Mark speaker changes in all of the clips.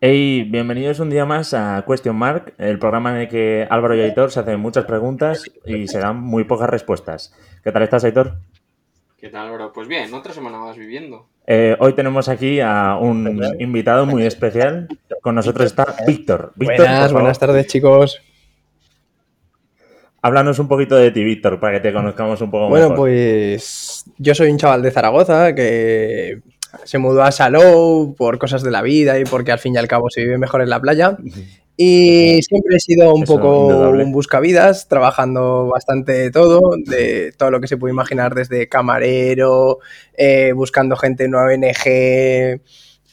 Speaker 1: Hey, bienvenidos un día más a Question Mark, el programa en el que Álvaro y Aitor se hacen muchas preguntas y se dan muy pocas respuestas. ¿Qué tal estás, Aitor?
Speaker 2: ¿Qué tal, Álvaro? Pues bien, otra semana más viviendo.
Speaker 1: Eh, hoy tenemos aquí a un invitado muy especial. Con nosotros está Víctor. Víctor,
Speaker 3: Buenas, buenas tardes, chicos.
Speaker 1: Háblanos un poquito de ti, Víctor, para que te conozcamos un poco
Speaker 3: Bueno,
Speaker 1: mejor.
Speaker 3: pues yo soy un chaval de Zaragoza que se mudó a Salou por cosas de la vida y porque al fin y al cabo se vive mejor en la playa. Y siempre he sido un
Speaker 1: Eso,
Speaker 3: poco un buscavidas, trabajando bastante de todo, de todo lo que se puede imaginar, desde camarero, eh, buscando gente en una ONG,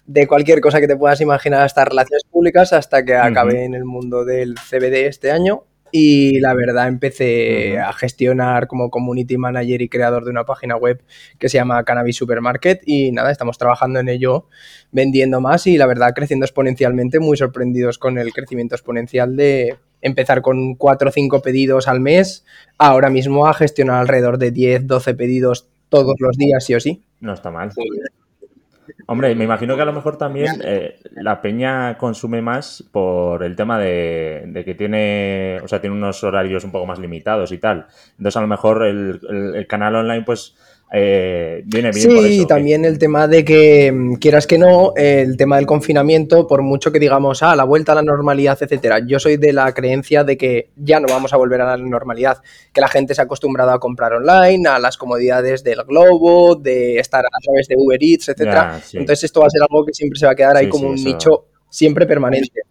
Speaker 3: de cualquier cosa que te puedas imaginar, hasta relaciones públicas, hasta que acabé en el mundo del CBD este año. Y la verdad empecé a gestionar como community manager y creador de una página web que se llama Cannabis Supermarket y nada, estamos trabajando en ello, vendiendo más y la verdad creciendo exponencialmente, muy sorprendidos con el crecimiento exponencial de empezar con 4 o 5 pedidos al mes, ahora mismo a gestionar alrededor de 10, 12 pedidos todos los días, sí o sí.
Speaker 1: No está mal. Hombre, me imagino que a lo mejor también eh, la peña consume más por el tema de, de que tiene, o sea, tiene unos horarios un poco más limitados y tal. Entonces, a lo mejor el, el- el canal online, pues, eh, viene bien por
Speaker 3: Sí,
Speaker 1: eso.
Speaker 3: y también el tema de que, mm, quieras que no, el tema del confinamiento, por mucho que digamos, ah, la vuelta a la normalidad, etcétera, yo soy de la creencia de que ya no vamos a volver a la normalidad, que la gente se ha acostumbrado a comprar online, a las comodidades del globo, de estar a través de Uber Eats, etcétera.
Speaker 1: Ya, sí.
Speaker 3: Entonces esto va a ser algo que siempre se va a quedar ahí
Speaker 1: Sí,
Speaker 3: como
Speaker 1: sí,
Speaker 3: un
Speaker 1: eso.
Speaker 3: nicho siempre permanente.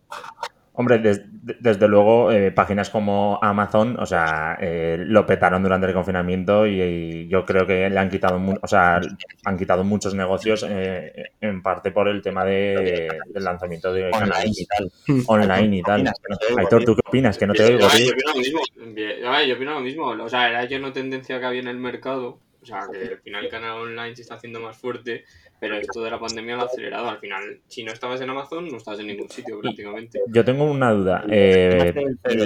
Speaker 1: Hombre, des- de- desde luego, eh, páginas como Amazon, o sea, eh, lo petaron durante el confinamiento y, y yo creo que le han quitado, o sea, han quitado muchos negocios, eh, en parte por el tema de, del lanzamiento de
Speaker 4: online y tal.
Speaker 1: online y tal.
Speaker 4: no
Speaker 1: Aitor. ¿tú qué opinas? Que no te oigo,
Speaker 2: yo opino lo mismo. Yo opino lo mismo. O sea, era yo una tendencia que había en el mercado. O sea, que al final el canal online se está haciendo más fuerte, pero esto de la pandemia lo ha acelerado. Al final, si no estabas en Amazon, no estabas en ningún sitio prácticamente.
Speaker 1: Yo tengo una duda. Eh,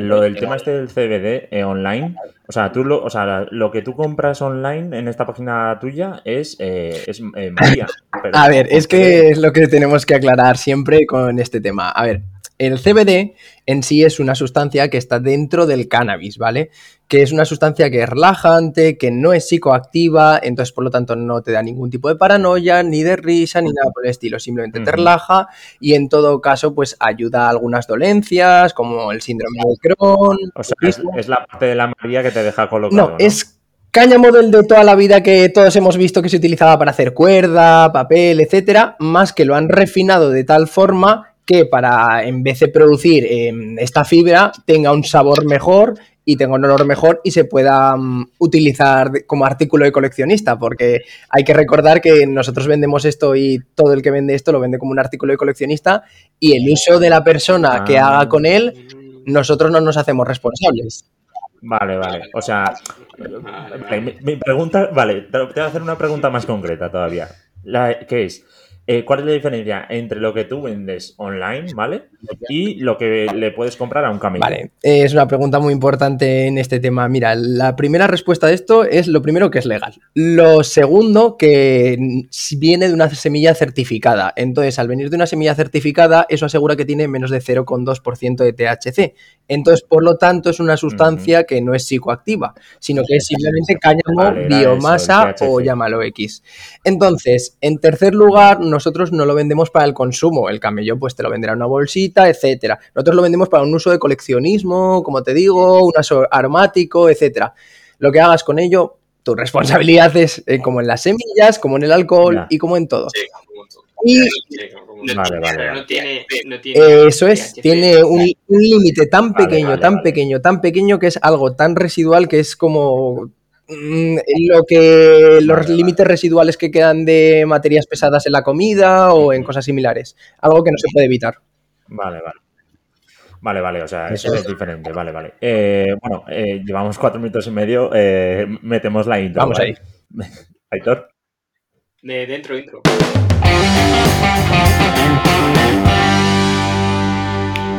Speaker 1: lo del tema este del CBD eh, online, o sea, tú lo, o sea, lo que tú compras online en esta página tuya es, eh, es eh, María. pero
Speaker 3: A ver, es que es lo que tenemos que aclarar siempre con este tema. A ver, el CBD en sí es una sustancia que está dentro del cannabis, ¿vale? Que es una sustancia que es relajante, que no es psicoactiva, entonces por lo tanto no te da ningún tipo de paranoia, ni de risa, ni nada por el estilo. Simplemente te relaja y en todo caso, pues ayuda a algunas dolencias, como el síndrome de Crohn.
Speaker 1: O sea, es, la parte de la María que te deja colocado.
Speaker 3: No, es cáñamo del de toda la vida que todos hemos visto que se utilizaba para hacer cuerda, papel, etcétera, más que lo han refinado de tal forma que para, en vez de producir eh, esta fibra, tenga un sabor mejor y tenga un olor mejor y se pueda mm, utilizar como artículo de coleccionista, porque hay que recordar que nosotros vendemos esto y todo el que vende esto lo vende como un artículo de coleccionista y el uso de la persona que
Speaker 1: Ah.
Speaker 3: haga con él, nosotros no nos hacemos responsables.
Speaker 1: Vale, vale. O sea, mi, mi pregunta, vale, te voy a hacer una pregunta más concreta todavía. La, que es, eh, ¿cuál es la diferencia entre lo que tú vendes online, ¿vale? Y lo que le puedes comprar a un camello.
Speaker 3: Vale, eh, es una pregunta muy importante en este tema. Mira, la primera respuesta de esto es lo primero que es legal. Lo segundo, que viene de una semilla certificada. Entonces, al venir de una semilla certificada, eso asegura que tiene menos de 0,2% de THC. Entonces, por lo tanto, es una sustancia que no es psicoactiva, sino que es simplemente cáñamo,
Speaker 1: Vale,
Speaker 3: biomasa
Speaker 1: eso,
Speaker 3: o llámalo X. Entonces, en tercer lugar, nosotros no lo vendemos para el consumo. El camello, pues te lo venderá en una bolsita, etcétera. Nosotros lo vendemos para un uso de coleccionismo, como te digo, un uso aromático, etcétera. Lo que hagas con ello, tu responsabilidad es eh, como en las semillas, como en el alcohol
Speaker 1: Ya.
Speaker 3: y como en todo.
Speaker 2: Sí, como todo.
Speaker 3: Y
Speaker 2: Sí, como todo.
Speaker 1: Vale, vale,
Speaker 2: Pero
Speaker 1: vale.
Speaker 2: no tiene, no tiene
Speaker 3: eso es,
Speaker 2: THC.
Speaker 3: tiene un, un límite tan pequeño,
Speaker 1: vale,
Speaker 3: tan
Speaker 1: vale.
Speaker 3: pequeño, tan pequeño que es algo tan residual que es como lo que los
Speaker 1: Vale,
Speaker 3: límites residuales que quedan de materias pesadas en la comida o en cosas similares. Algo que no se puede evitar.
Speaker 1: Vale, vale. Vale, vale, o sea, eso es diferente, vale, vale. Eh, bueno, eh, llevamos cuatro minutos y medio, eh, metemos la intro.
Speaker 3: Vamos
Speaker 1: ¿vale? Aitor.
Speaker 2: De dentro, intro.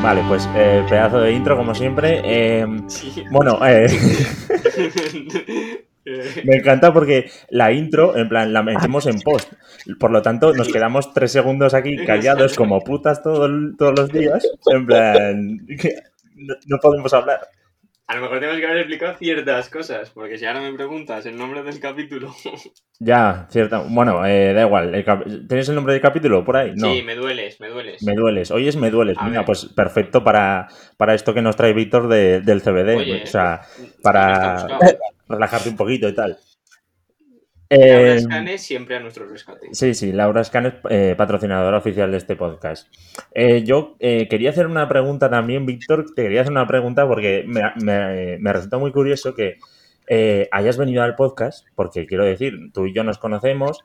Speaker 1: Vale, pues eh, pedazo de intro como siempre. Eh,
Speaker 2: Sí.
Speaker 1: bueno, eh, Me encanta porque la intro, en plan, la metemos en post. Por lo tanto, nos quedamos tres segundos aquí callados como putas todo todos los días. En plan, no podemos hablar.
Speaker 2: A lo mejor tenemos que haber explicado ciertas cosas, porque si ahora me preguntas el nombre del capítulo.
Speaker 1: Ya, cierta. Bueno, eh, da igual. el cap- ¿Tienes el nombre del capítulo por ahí? No.
Speaker 2: Sí, me dueles, me dueles.
Speaker 1: Me dueles. Hoy es me dueles.
Speaker 2: A
Speaker 1: Mira,
Speaker 2: ver.
Speaker 1: pues perfecto para, para esto que nos trae Víctor de- del CBD.
Speaker 2: Oye,
Speaker 1: o sea, para- relajarte un poquito y tal.
Speaker 2: Laura
Speaker 1: Eh,
Speaker 2: Escane siempre a nuestro rescate.
Speaker 1: Sí, sí, Laura Scan es eh, patrocinadora oficial de este podcast. Eh, yo eh, quería hacer una pregunta también, Víctor, te quería hacer una pregunta porque me, me- me resulta muy curioso que eh, hayas venido al podcast, porque quiero decir, tú y yo nos conocemos,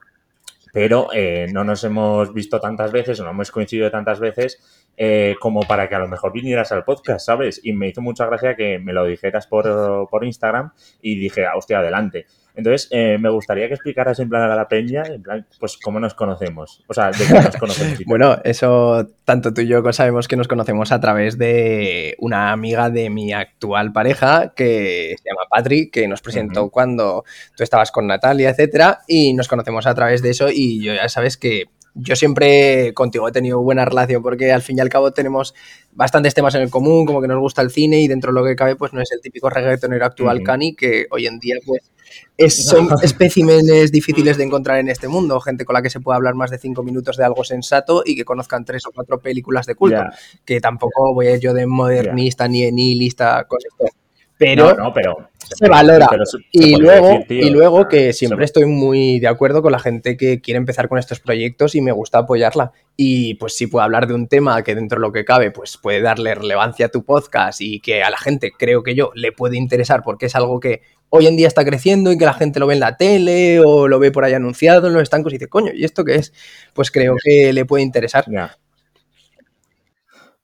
Speaker 1: pero no nos hemos visto tantas veces o no hemos coincidido tantas veces eh, como para que a lo mejor vinieras al podcast, ¿sabes? Y me hizo mucha gracia que me lo dijeras por, por Instagram y dije, ah, hostia, adelante. Entonces, eh, me gustaría que explicaras en plan a la peña, en plan, pues cómo nos conocemos. O sea, de qué nos conocemos.
Speaker 3: Bueno, eso tanto tú y yo sabemos que nos conocemos a través de una amiga de mi actual pareja que se llama Patri, que nos presentó cuando tú estabas con Natalia, etcétera, y nos conocemos a través de eso y yo ya sabes que yo siempre contigo he tenido buena relación porque al fin y al cabo tenemos bastantes temas en el común, como que nos gusta el cine y dentro de lo que cabe pues no es el típico reggaetonero actual
Speaker 1: Ujú.
Speaker 3: cani que hoy en día pues es- son especímenes difíciles de encontrar en este mundo, gente con la que se pueda hablar más de cinco minutos de algo sensato y que conozcan tres o cuatro películas de culto, que tampoco voy a ir yo de modernista ni de nihilista con esto, pero
Speaker 1: no, no, pero.
Speaker 3: se valora.
Speaker 1: pero se- se
Speaker 3: y luego,
Speaker 1: decir, tío.
Speaker 3: y luego que siempre estoy muy de acuerdo con la gente que quiere empezar con estos proyectos y me gusta apoyarla. Y pues si puedo hablar de un tema que dentro de lo que cabe, pues puede darle relevancia a tu podcast y que a la gente, creo que yo, le puede interesar porque es algo que hoy en día está creciendo y que la gente lo ve en la tele o lo ve por ahí anunciado en los estancos y dice, coño, ¿y esto qué es? Pues creo que le puede interesar.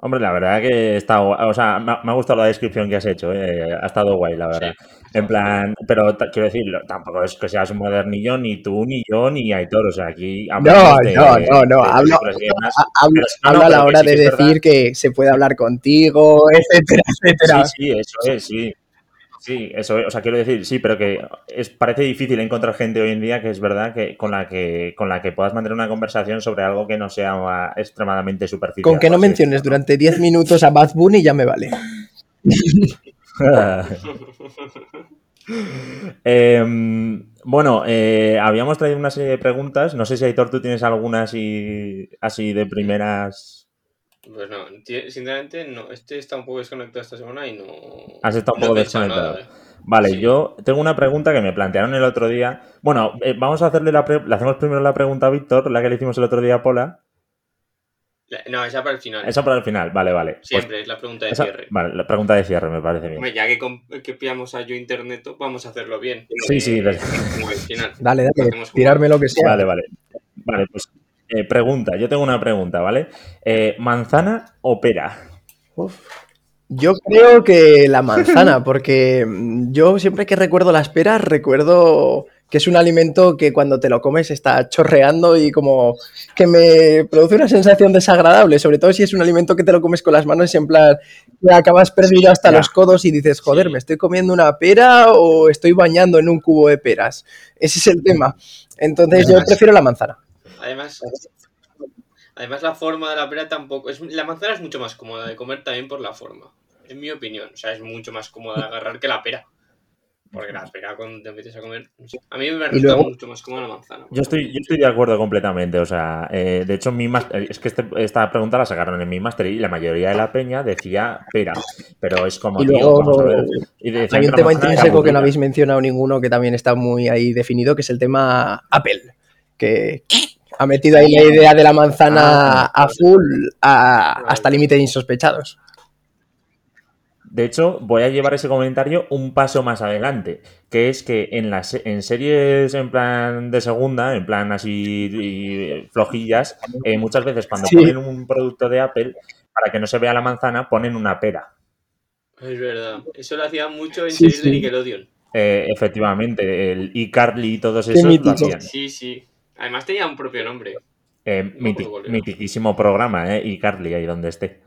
Speaker 1: Hombre, la verdad que está guay. O sea, me ha, me ha gustado la descripción que has hecho. eh, Ha estado guay, la verdad. En plan, pero quiero decir, tampoco es que seas un modernillo, ni tú, ni yo, ni Aitor. O sea, aquí
Speaker 3: No,
Speaker 1: de-
Speaker 3: no, no, no,
Speaker 1: de
Speaker 3: hablo, hablo- hablo
Speaker 1: no,
Speaker 3: a la hora
Speaker 1: sí
Speaker 3: de
Speaker 1: verdad.
Speaker 3: decir que se puede hablar contigo, etcétera, etcétera.
Speaker 1: Sí, sí, eso es, sí. Sí, eso es. O sea, quiero decir, sí, pero que es, parece difícil encontrar gente hoy en día que es verdad que con la que con la que puedas mantener una conversación sobre algo que no sea extremadamente superficial.
Speaker 3: Con que no menciones durante 10 minutos a Bad Bunny ya me vale.
Speaker 1: Em, bueno, eh, habíamos traído una serie de preguntas. No sé si Aitor, tú tienes alguna así, así de primeras.
Speaker 2: Pues no, sinceramente no. Este está un poco desconectado esta semana y no.
Speaker 1: Has estado un poco desconectado.
Speaker 2: nada, eh.
Speaker 1: Vale,
Speaker 2: Sí.
Speaker 1: yo tengo una pregunta que me plantearon el otro día. Bueno, eh, vamos a hacerle la pre- le hacemos primero la pregunta a Víctor, la que le hicimos el otro día a Pola.
Speaker 2: La- No, esa para el final.
Speaker 1: Esa para el final, vale, vale. Pues
Speaker 2: Siempre es la pregunta de
Speaker 1: esa-
Speaker 2: cierre.
Speaker 1: vale, la pregunta de cierre me parece bien.
Speaker 2: Hombre, ya que, que pillamos a yo internet, vamos a hacerlo bien.
Speaker 1: Sí, sí,
Speaker 2: Eh,
Speaker 1: de-
Speaker 2: como el final.
Speaker 3: Dale, dale, tirarme lo que sea.
Speaker 1: Vale, vale. Vale, pues eh, pregunta. Yo tengo una pregunta, ¿vale? Eh, ¿Manzana o pera?
Speaker 3: Yo creo que la manzana, porque mm, yo siempre que recuerdo las peras, recuerdo que es un alimento que cuando te lo comes está chorreando y como que me produce una sensación desagradable, sobre todo si es un alimento que te lo comes con las manos y en plan que acabas perdido hasta
Speaker 1: Ya.
Speaker 3: los codos y dices, joder,
Speaker 2: Sí.
Speaker 3: ¿me estoy comiendo una pera o estoy bañando en un cubo de peras? Ese es el tema. Entonces yo prefiero la manzana.
Speaker 2: Además, además la forma de la pera tampoco. Es, la manzana es mucho más cómoda de comer también por la forma. En mi opinión. O sea, es mucho más cómoda de agarrar que la pera. Porque la pera cuando te metes a comer. no sé. A mí me resulta
Speaker 3: luego-
Speaker 2: mucho más cómoda la manzana.
Speaker 1: Yo estoy, yo estoy de acuerdo completamente. O sea, eh, de hecho, mi máster- es que este- esta pregunta la sacaron en mi máster y la mayoría de la peña decía pera. Pero es como,
Speaker 3: Y
Speaker 1: tío,
Speaker 3: luego
Speaker 1: vamos a ver. Y decían
Speaker 3: Hay un tema intrínseco que no habéis mencionado ninguno que también está muy ahí definido, que es el tema Apple, que ha metido ahí la idea de la manzana
Speaker 1: Ah,
Speaker 3: a full a- hasta límites insospechados.
Speaker 1: De hecho, voy a llevar ese comentario un paso más adelante, que es que en las en series en plan de segunda, en plan así y flojillas, eh, muchas veces cuando
Speaker 3: Sí.
Speaker 1: ponen un producto de Apple, para que no se vea la manzana, ponen una pera.
Speaker 2: Es verdad. Eso lo hacía mucho en
Speaker 3: Sí,
Speaker 2: series de
Speaker 3: sí.
Speaker 2: Nickelodeon.
Speaker 1: Eh, efectivamente, el iCarly y todos esos lo hacían.
Speaker 2: Sí, sí. Además tenía un propio nombre.
Speaker 1: Eh, miti- mitiquísimo programa, ¿eh? iCarly, ahí donde esté.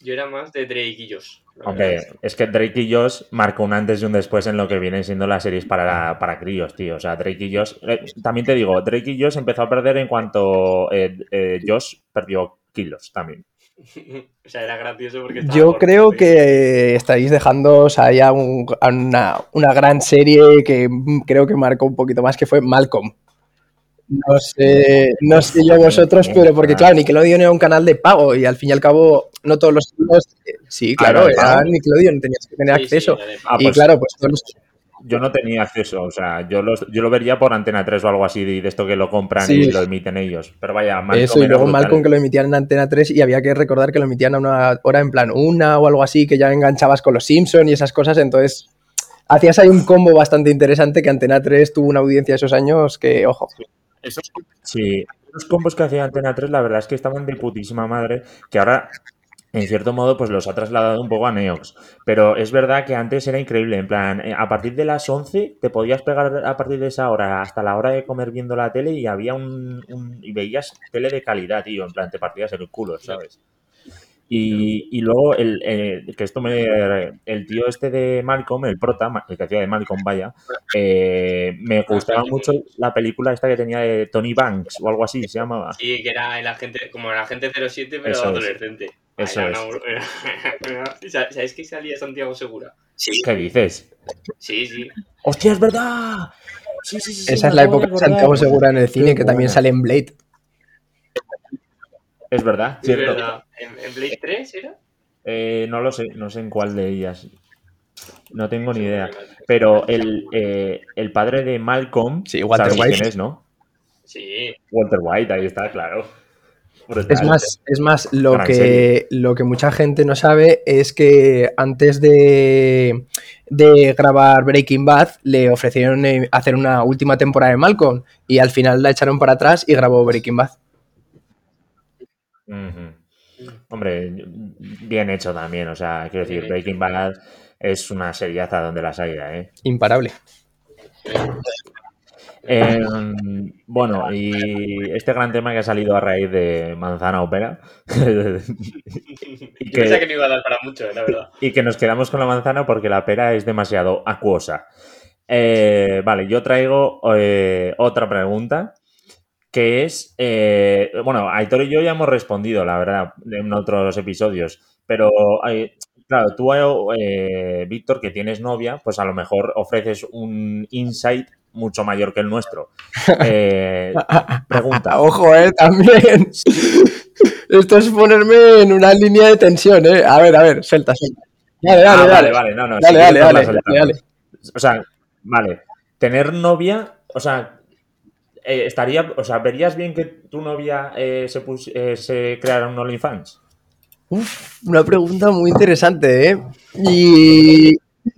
Speaker 2: Yo era más de Drake y Josh. verdad.
Speaker 1: es que Drake y Josh marcó un antes y un después en lo que vienen siendo las series para, para críos, tío. O sea, Drake y Josh. eh, también te digo, Drake y Josh empezó a perder en cuanto eh, eh, Josh perdió kilos también.
Speaker 2: o sea, era gracioso porque estaba
Speaker 3: Yo creo que estáis dejando o sea, ya un- una, una gran serie que creo que marcó un poquito más, que fue Malcolm. No sé, no sé yo vosotros, pero porque claro, Nickelodeon era un canal de pago y al fin y al cabo no todos los chicos, eh, sí,
Speaker 1: Ah,
Speaker 3: claro,
Speaker 1: ¿era?
Speaker 3: Nickelodeon, tenías que tener
Speaker 2: Sí,
Speaker 3: acceso.
Speaker 1: Ah,
Speaker 3: y claro, pues todos los-
Speaker 1: Yo no tenía acceso, o sea, yo, los- yo lo vería por Antena 3 o algo así, de, de esto que lo compran
Speaker 3: Sí.
Speaker 1: y lo emiten ellos. Pero vaya, Malcolm
Speaker 3: Eso, y luego
Speaker 1: brutal.
Speaker 3: Malcolm que lo emitían en Antena 3 y había que recordar que lo emitían a una hora en plan una o algo así, que ya enganchabas con los Simpsons y esas cosas, entonces hacías ahí un combo bastante interesante que Antena 3 tuvo una audiencia esos años que, ojo,
Speaker 1: Esos, sí, los combos que hacía Antena 3, la verdad es que estaban de putísima madre, que ahora, en cierto modo, pues los ha trasladado un poco a Neox. Pero es verdad que antes era increíble, en plan, eh, a partir de las 11 te podías pegar a partir de esa hora hasta la hora de comer viendo la tele y había un, un- y veías tele de calidad, tío, en plan, te partías el culo, ¿sabes? Y, y luego, el, eh, que esto me. El tío este de Malcolm, el prota, el que hacía de Malcolm, vaya, eh, me gustaba mucho la película esta que tenía de Tony Banks o algo así, se llamaba.
Speaker 2: Sí, que era el agente, como el agente 07, pero
Speaker 1: Eso es.
Speaker 2: adolescente. Ah,
Speaker 1: Eso
Speaker 2: era
Speaker 1: es.
Speaker 2: una- ¿Sabéis que salía Santiago Segura? Sí,
Speaker 1: ¿Qué dices?
Speaker 2: sí, sí.
Speaker 1: ¡Hostia, es verdad! Sí, sí, sí.
Speaker 3: esa es la época de. Santiago Segura en el cine, que también sale en Blade.
Speaker 1: Es verdad,
Speaker 2: Es
Speaker 1: cierto.
Speaker 2: verdad. ¿En, en Blade 3 era?
Speaker 1: Eh, no lo sé, no sé en cuál de ellas. No tengo ni idea. Pero el, eh, el padre de Malcolm,
Speaker 3: Sí, Walter
Speaker 1: ¿sabéis
Speaker 3: White.
Speaker 1: quién es, no?
Speaker 2: Sí.
Speaker 1: Walter White, ahí está, claro. Brutal.
Speaker 3: Es más, es más lo,
Speaker 1: Gran
Speaker 3: que,
Speaker 1: serie.
Speaker 3: lo que mucha gente no sabe es que antes de, de grabar Breaking Bad le ofrecieron eh, hacer una última temporada de Malcolm y al final la echaron para atrás y grabó Breaking Bad.
Speaker 1: Hombre, bien hecho también. O sea, quiero decir,
Speaker 2: Bien
Speaker 1: Breaking Bad es una seriaza donde las haya, ¿eh?
Speaker 3: Imparable.
Speaker 1: Eh, bueno, y este gran tema que ha salido a raíz de Manzana Opera. y,
Speaker 2: Yo que
Speaker 1: que,
Speaker 2: no iba a dar para mucho, la verdad.
Speaker 1: y que nos quedamos con la manzana porque la pera es demasiado acuosa. Eh, vale, yo traigo eh, otra pregunta. Que es. eh, bueno, Aitor y yo ya hemos respondido, la verdad, en otros episodios. Pero, eh, claro, tú, eh, Víctor, que tienes novia, pues a lo mejor ofreces un insight mucho mayor que el nuestro. Pregunta.
Speaker 3: Ojo, eh, también. Esto es ponerme en una línea de tensión, eh. A ver, a ver, suelta, suelta. Dale, dale,
Speaker 1: Ah,
Speaker 3: dale.
Speaker 1: vale, vale, no, no.
Speaker 3: Dale, dale, dale, dale, dale.
Speaker 1: O sea, vale. Tener novia, o sea, eh, estaría, o sea, ¿verías bien que tu novia eh, se, pus- eh, se creara un OnlyFans?
Speaker 3: Uf, una pregunta muy interesante, ¿eh? Y, y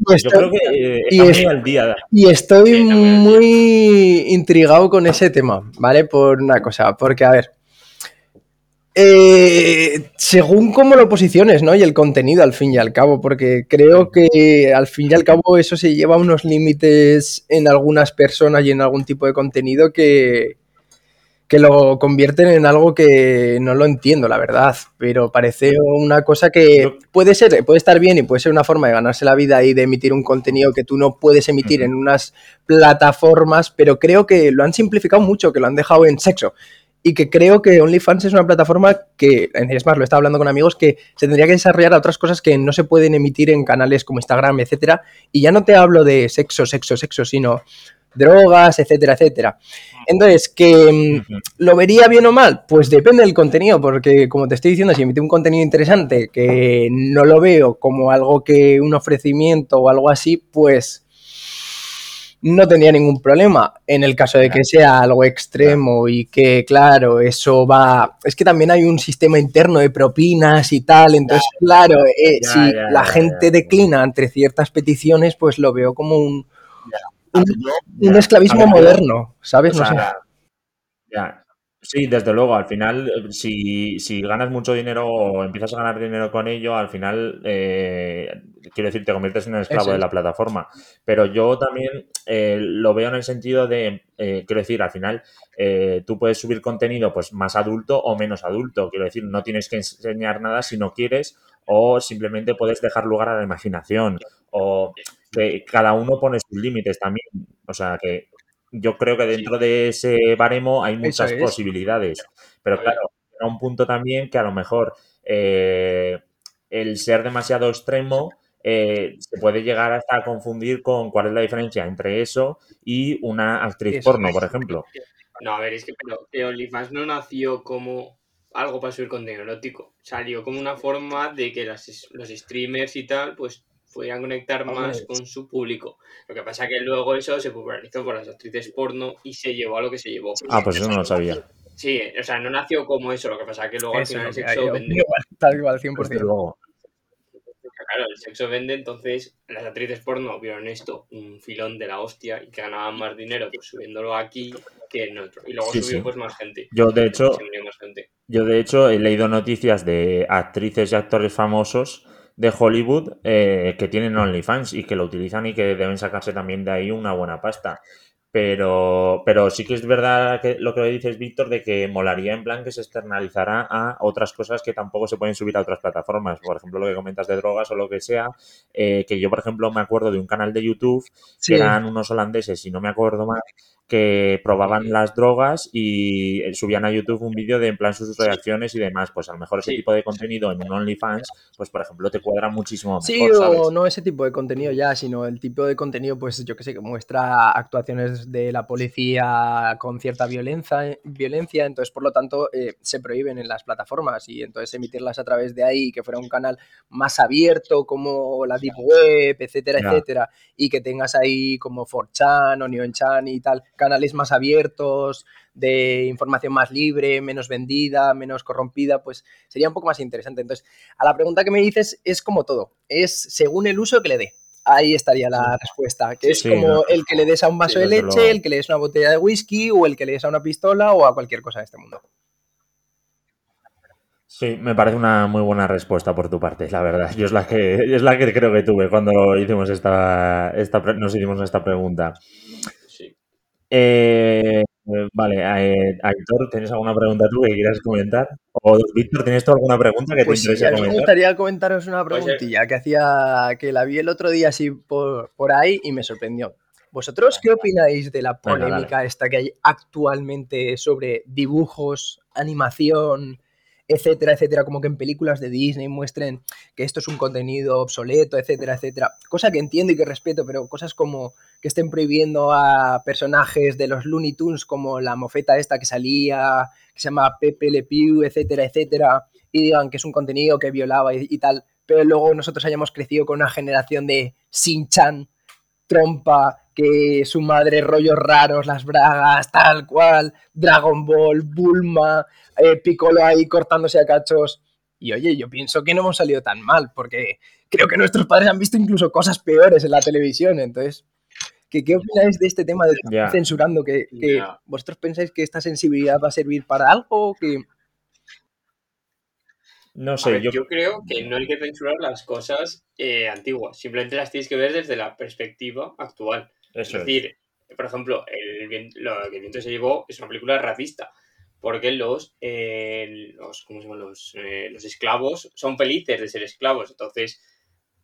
Speaker 1: Yo
Speaker 3: estoy,
Speaker 1: creo que eh,
Speaker 3: y
Speaker 1: está
Speaker 3: es-
Speaker 1: muy al día.
Speaker 3: y estoy muy intrigado con ese tema, ¿vale? Por una cosa, porque a ver, eh, según cómo lo posiciones, ¿no? Y el contenido, al fin y al cabo, porque creo que al fin y al cabo eso se lleva a unos límites en algunas personas y en algún tipo de contenido que, que lo convierten en algo que no lo entiendo, la verdad, pero parece una cosa que puede ser, puede estar bien y puede ser una forma de ganarse la vida y de emitir un contenido que tú no puedes emitir en unas plataformas, pero creo que lo han simplificado mucho, que lo han dejado en sexo. Y que creo que OnlyFans es una plataforma que, es más, lo estaba hablando con amigos, que se tendría que desarrollar a otras cosas que no se pueden emitir en canales como Instagram, etcétera. Y ya no te hablo de sexo, sexo, sexo, sino drogas, etcétera, etcétera. Entonces, que mm. ¿Lo vería bien o mal? Pues depende del contenido, porque como te estoy diciendo, si emite un contenido interesante que no lo veo como algo que un ofrecimiento o algo así, pues no tendría ningún problema. En el caso de que sea algo extremo y que, claro, eso va... Es que también hay un sistema interno de propinas y tal, entonces, claro, eh,
Speaker 1: Ya,
Speaker 3: si
Speaker 1: ya,
Speaker 3: la gente declina entre ciertas peticiones, pues lo veo como un, un, un esclavismo
Speaker 1: ver,
Speaker 3: moderno, ¿sabes?
Speaker 1: O
Speaker 3: No sé.
Speaker 1: ya. Sí, desde luego, al final, eh, si, si ganas mucho dinero o empiezas a ganar dinero con ello, al final, eh, quiero decir, te conviertes en un esclavo
Speaker 3: Eso
Speaker 1: de la plataforma. Pero yo también eh, lo veo en el sentido de, eh, quiero decir, al final, eh, tú puedes subir contenido pues más adulto o menos adulto. Quiero decir, no tienes que enseñar nada si no quieres o simplemente puedes dejar lugar a la imaginación o que cada uno pone sus límites también. O sea, que yo creo que dentro de ese baremo hay muchas
Speaker 3: es.
Speaker 1: posibilidades. Pero claro, a un punto también que a lo mejor eh, el ser demasiado extremo eh, se puede llegar hasta a confundir con cuál es la diferencia entre eso y una actriz
Speaker 3: Eso
Speaker 1: porno,
Speaker 3: es.
Speaker 1: por ejemplo.
Speaker 2: No, a ver, es que pero, OnlyFans no nació como algo para subir contenido erótico. Salió como una forma de que las, los streamers y tal, pues podían conectar
Speaker 3: Hombre.
Speaker 2: más con su público. Lo que pasa que luego eso se popularizó por las actrices porno y se llevó a lo que se llevó.
Speaker 1: Ah, pues eso no lo sabía.
Speaker 2: Sí, o sea, no nació como eso, lo que pasa que luego al final
Speaker 3: es
Speaker 2: el sexo vende.
Speaker 3: igual, tal igual,
Speaker 1: Desde
Speaker 3: 100%.
Speaker 1: luego.
Speaker 2: Claro, el sexo vende, entonces las actrices porno vieron esto, un filón de la hostia, y que ganaban más dinero pues subiéndolo aquí que en otro. Y luego
Speaker 1: Sí,
Speaker 2: subió
Speaker 1: sí.
Speaker 2: pues más gente.
Speaker 1: Yo, de hecho. Yo, de hecho, he leído noticias de actrices y actores famosos de Hollywood eh, que tienen OnlyFans y que lo utilizan y que deben sacarse también de ahí una buena pasta. Pero, pero sí que es verdad que lo que dices, Víctor, de que molaría en plan que se externalizara a otras cosas que tampoco se pueden subir a otras plataformas. Por ejemplo, lo que comentas de drogas o lo que sea. eh, que yo, por ejemplo, me acuerdo de un canal de YouTube
Speaker 3: Sí.
Speaker 1: que eran unos holandeses, si no me acuerdo mal, que probaban las drogas y eh, subían a YouTube un vídeo de en plan sus reacciones y demás. Pues a lo mejor ese
Speaker 2: Sí.
Speaker 1: tipo de contenido en un OnlyFans, pues por ejemplo, te cuadra muchísimo mejor,
Speaker 3: Sí,
Speaker 1: ¿sabes?
Speaker 3: o no ese tipo de contenido ya, sino el tipo de contenido, pues yo que sé, que muestra actuaciones de la policía con cierta violencia, violencia entonces por lo tanto eh, se prohíben en las plataformas y entonces emitirlas a través de ahí, que fuera un canal más abierto como la Deep Web, etcétera,
Speaker 1: Ya.
Speaker 3: etcétera, y que tengas ahí como 4chan o Neonchan y tal, canales más abiertos, de información más libre, menos vendida, menos corrompida, pues sería un poco más interesante. Entonces, a la pregunta que me dices es como todo, es según el uso que le dé. Ahí estaría la respuesta, que es
Speaker 1: Sí,
Speaker 3: como
Speaker 1: no.
Speaker 3: el que le des a un vaso
Speaker 1: Sí,
Speaker 3: de leche,
Speaker 1: luego.
Speaker 3: el que le des una botella de whisky o el que le des a una pistola o a cualquier cosa de este mundo.
Speaker 1: Sí, me parece una muy buena respuesta por tu parte, la verdad. Yo es la que, es la que creo que tuve cuando hicimos esta, esta nos hicimos esta pregunta.
Speaker 2: Sí.
Speaker 1: Eh, vale, eh, Aitor, ¿tienes alguna pregunta tú que quieras comentar? O Víctor, ¿tienes tú alguna pregunta que
Speaker 3: Pues
Speaker 1: te
Speaker 3: sí,
Speaker 1: interese
Speaker 3: a mí me
Speaker 1: comentar?
Speaker 3: gustaría comentaros una preguntilla que hacía, que la vi el otro día así por, por ahí y me sorprendió. ¿Vosotros qué opináis de la polémica esta que hay actualmente sobre dibujos, animación, etcétera, etcétera? Como que en películas de Disney muestren que esto es un contenido obsoleto, etcétera, etcétera. Cosa que entiendo y que respeto, pero cosas como que estén prohibiendo a personajes de los Looney Tunes como la mofeta esta que salía, que se llama Pepe Le Pew, etcétera, etcétera, y digan que es un contenido que violaba y, y tal, pero luego nosotros hayamos crecido con una generación de Shin-Chan, Trompa, que su madre rollos raros, las bragas, tal cual, Dragon Ball, Bulma, eh, Piccolo ahí cortándose a cachos. Y oye, yo pienso que no hemos salido tan mal, porque creo que nuestros padres han visto incluso cosas peores en la televisión, entonces... ¿Qué, qué opináis de este tema de censurando? ¿Que, que vosotros pensáis que esta sensibilidad va a servir para algo? Que...
Speaker 1: No sé,
Speaker 2: ver,
Speaker 1: yo...
Speaker 2: yo... creo que no hay que censurar las cosas eh, antiguas, simplemente las tienes que ver desde la perspectiva actual.
Speaker 1: Eso
Speaker 2: es
Speaker 1: es.
Speaker 2: decir, por ejemplo, el, lo que el viento se llevó es una película racista, porque los, eh, los, ¿cómo se llaman? Los, eh, los esclavos son felices de ser esclavos, entonces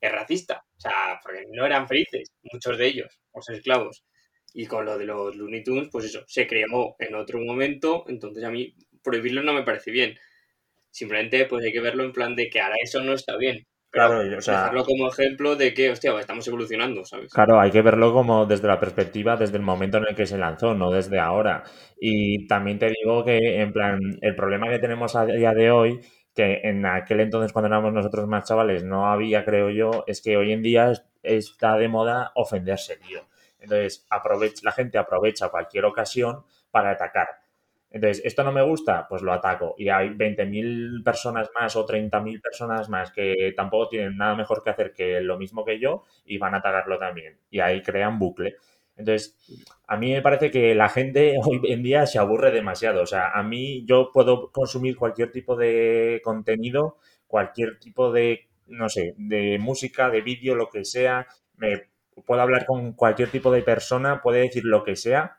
Speaker 2: es racista, o sea, porque no eran felices, muchos de ellos, por ser esclavos. Y con lo de los Looney Tunes, pues eso, se creó en otro momento, entonces a mí prohibirlo no me parece bien. Simplemente pues hay que verlo en plan de que ahora eso no está bien. Pero
Speaker 1: Claro, o sea-
Speaker 2: dejarlo como ejemplo de que, hostia, estamos evolucionando, ¿sabes?
Speaker 1: Claro, hay que verlo como desde la perspectiva, desde el momento en el que se lanzó, no desde ahora. Y también te digo que, en plan, el problema que tenemos a día de hoy, que en aquel entonces cuando éramos nosotros más chavales no había, creo yo, es que hoy en día es- está de moda ofenderse, tío. Entonces, aprovecha, la gente aprovecha cualquier ocasión para atacar. Entonces, ¿esto no me gusta? Pues lo ataco. Y hay 20.000 personas más o 30.000 personas más que tampoco tienen nada mejor que hacer que lo mismo que yo y van a atacarlo también. Y ahí crean bucle. Entonces, a mí me parece que la gente hoy en día se aburre demasiado. O sea, a mí yo puedo consumir cualquier tipo de contenido, cualquier tipo de, no sé, de música, de vídeo, lo que sea. Me puedo hablar con cualquier tipo de persona, puede decir lo que sea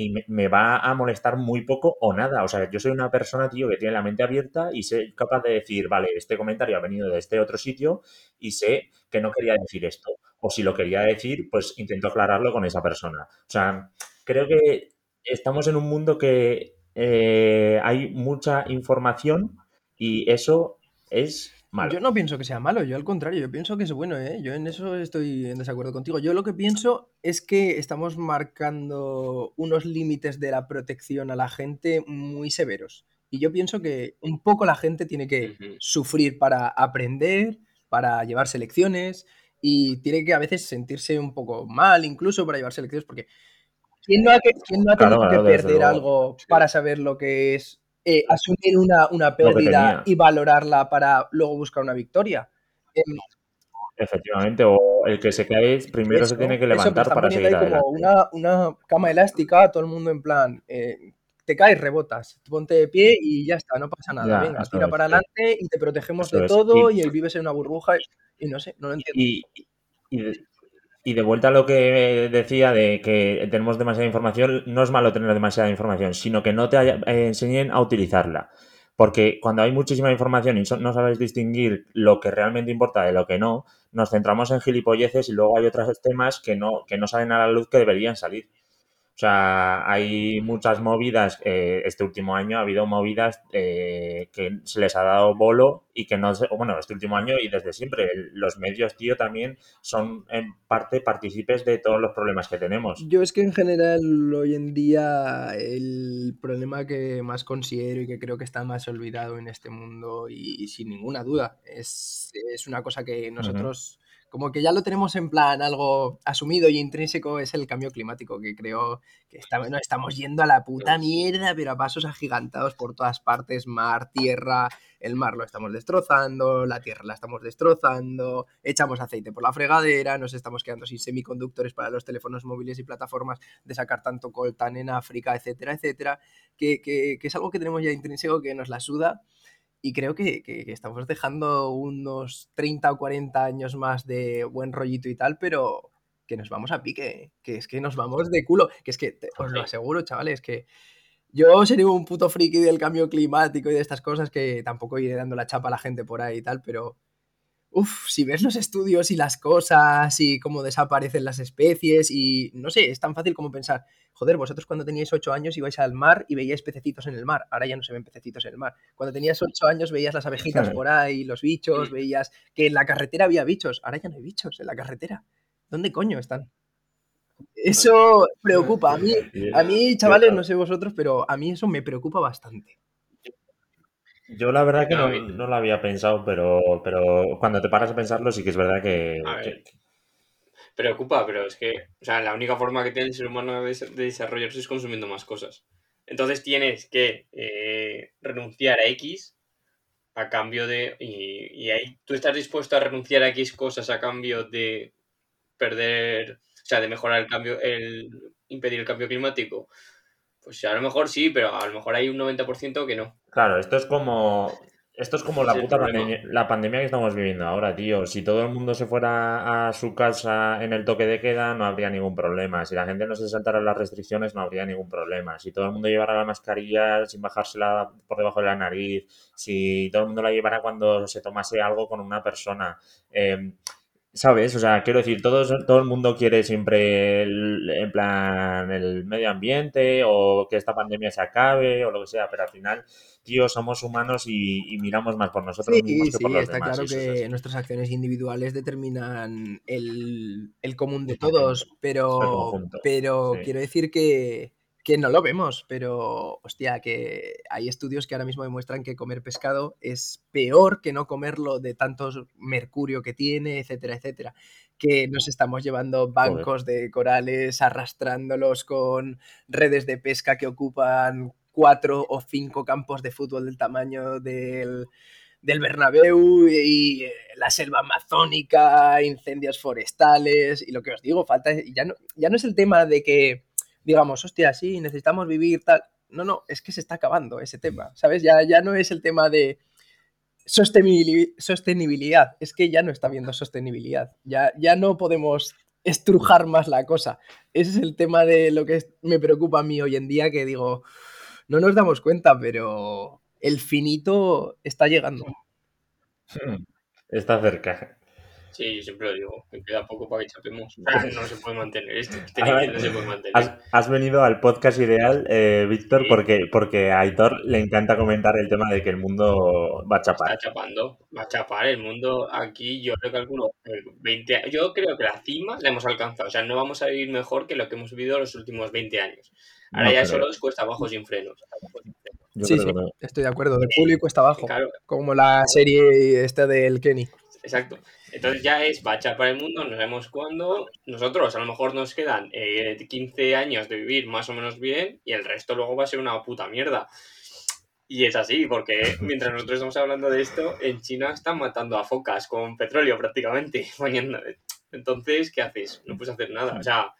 Speaker 1: y me, va a molestar muy poco o nada. O sea, yo soy una persona, tío, que tiene la mente abierta y sé capaz de decir, vale, este comentario ha venido de este otro sitio y sé que no quería decir esto. O si lo quería decir, pues intento aclararlo con esa persona. O sea, creo que estamos en un mundo que eh, hay mucha información y eso es
Speaker 3: yo no pienso que sea malo, yo al contrario, yo pienso que es bueno, ¿eh? Yo en eso estoy en desacuerdo contigo. Yo lo que pienso es que estamos marcando unos límites de la protección a la gente muy severos. Y yo pienso que un poco la gente tiene que sufrir para aprender, para llevarse lecciones y tiene que a veces sentirse un poco mal incluso para llevarse lecciones porque ¿quién no ha, tenido que perder algo para saber lo que es eh, asumir una, pérdida y valorarla para luego buscar una victoria. Em,
Speaker 1: Efectivamente, o el que se cae primero se tiene que levantar para seguir
Speaker 3: como una, cama elástica, todo el mundo en plan, eh, te caes, rebotas, ponte de pie y ya está, no pasa nada. Venga, tira para adelante y te protegemos de todo y, vives en una burbuja y, no sé, no lo entiendo.
Speaker 1: Y, y de vuelta a lo que decía de que tenemos demasiada información, no es malo tener demasiada información, sino que no te eh, enseñen a utilizarla. Porque cuando hay muchísima información y no sabes distinguir lo que realmente importa de lo que no, nos centramos en gilipolleces y luego hay otros temas que no, que no salen a la luz que deberían salir. O sea, hay muchas movidas, eh, este último año ha habido movidas eh, que se les ha dado bolo y que no, bueno, este último año y desde siempre, los medios, tío, también son en parte partícipes de todos los problemas que tenemos.
Speaker 3: Yo es que en general hoy en día el problema que más considero y que creo que está más olvidado en este mundo y, sin ninguna duda es, una cosa que nosotros como que ya lo tenemos en plan algo asumido y intrínseco, es el cambio climático, que creo que nos estamos yendo a la puta mierda, pero a pasos agigantados por todas partes, mar, tierra, el mar lo estamos destrozando, la tierra la estamos destrozando, echamos aceite por la fregadera, nos estamos quedando sin semiconductores para los teléfonos móviles y plataformas de sacar tanto coltán en África, etcétera, etcétera, que, que es algo que tenemos ya intrínseco que nos la suda y creo que, estamos dejando unos 30 o 40 años más de buen rollito y tal, pero que nos vamos a pique, que es que nos vamos de culo, que es que os lo aseguro, chavales, que yo sería un puto friki del cambio climático y de estas cosas que tampoco iré dando la chapa a la gente por ahí y tal, pero Uf, si ves los estudios y las cosas y cómo desaparecen las especies y no sé, es tan fácil como pensar, joder, vosotros cuando teníais 8 años ibais al mar y veíais pececitos en el mar, ahora ya no se ven pececitos en el mar. Cuando tenías 8 años veías las abejitas por ahí, los bichos, veías que en la carretera había bichos, ahora ya no hay bichos en la carretera. ¿Dónde coño están? Eso preocupa. A mí, a mí, chavales, no sé vosotros, pero a mí eso me preocupa bastante.
Speaker 1: Yo la verdad que no, no, lo había pensado, pero, pero cuando te paras a pensarlo sí que es verdad que,
Speaker 2: Preocupa, pero es que, o sea, la única forma que tiene el ser humano de, desarrollarse es consumiendo más cosas. Entonces tienes que eh, renunciar a X a cambio de... Y, y, ahí tú estás dispuesto a renunciar a X cosas a cambio de perder, o sea, de mejorar el cambio, el impedir el cambio climático. Pues a lo mejor sí, pero a lo mejor hay un 90% que no.
Speaker 1: Claro, esto es como. Esto es como la puta pandemia, la pandemia que estamos viviendo ahora, tío. Si todo el mundo se fuera a su casa en el toque de queda, no habría ningún problema. Si la gente no se saltara las restricciones, no habría ningún problema. Si todo el mundo llevara la mascarilla sin bajársela por debajo de la nariz, si todo el mundo la llevara cuando se tomase algo con una persona. Eh, ¿Sabes? O sea, quiero decir, todo, todo el mundo quiere siempre, el, en plan, el medio ambiente o que esta pandemia se acabe o lo que sea, pero al final, tío, somos humanos y, miramos más por nosotros mismos que por los
Speaker 3: está claro que nuestras acciones individuales determinan el, común de todos, pero, pero quiero decir que que no lo vemos, pero hostia, que hay estudios que ahora mismo demuestran que comer pescado es peor que no comerlo de tanto mercurio que tiene, etcétera, etcétera. Que nos estamos llevando bancos de corales, arrastrándolos con redes de pesca que ocupan cuatro o cinco campos de fútbol del tamaño del, del Bernabéu y eh, la selva amazónica, incendios forestales y lo que os digo, falta ya no, ya no es el tema de que digamos, hostia, sí, necesitamos vivir tal. No, no, es que se está acabando ese tema, ¿sabes? Ya, ya no es el tema de sostenibilidad, es que ya no está habiendo sostenibilidad, ya, ya no podemos estrujar más la cosa. Ese es el tema de lo que me preocupa a mí hoy en día, que digo, no nos damos cuenta, pero el finito está llegando.
Speaker 1: Hmm, está cerca.
Speaker 2: Sí, yo siempre lo digo, me queda poco para que chapemos. No se puede mantener esto. Este no se puede mantener.
Speaker 1: Has, venido al podcast ideal, eh, Víctor, porque, porque a Aitor le encanta comentar el tema de que el mundo va a chapar.
Speaker 2: Está chapando, va a chapar. El mundo aquí, yo le calculo 20 Yo creo que la cima la hemos alcanzado. O sea, no vamos a vivir mejor que lo que hemos vivido los últimos 20 años. Ahora ya solo es cuesta abajo sin frenos.
Speaker 3: sí, sí, estoy de acuerdo. De público cuesta abajo. Como la serie esta del Kenny.
Speaker 2: Exacto. Entonces ya es bachar para el mundo, no sabemos cuándo. Nosotros a lo mejor nos quedan eh, 15 años de vivir más o menos bien y el resto luego va a ser una puta mierda. Y es así, porque mientras nosotros estamos hablando de esto, en China están matando a focas con petróleo prácticamente. Entonces, ¿qué haces? No puedes hacer nada. O sea,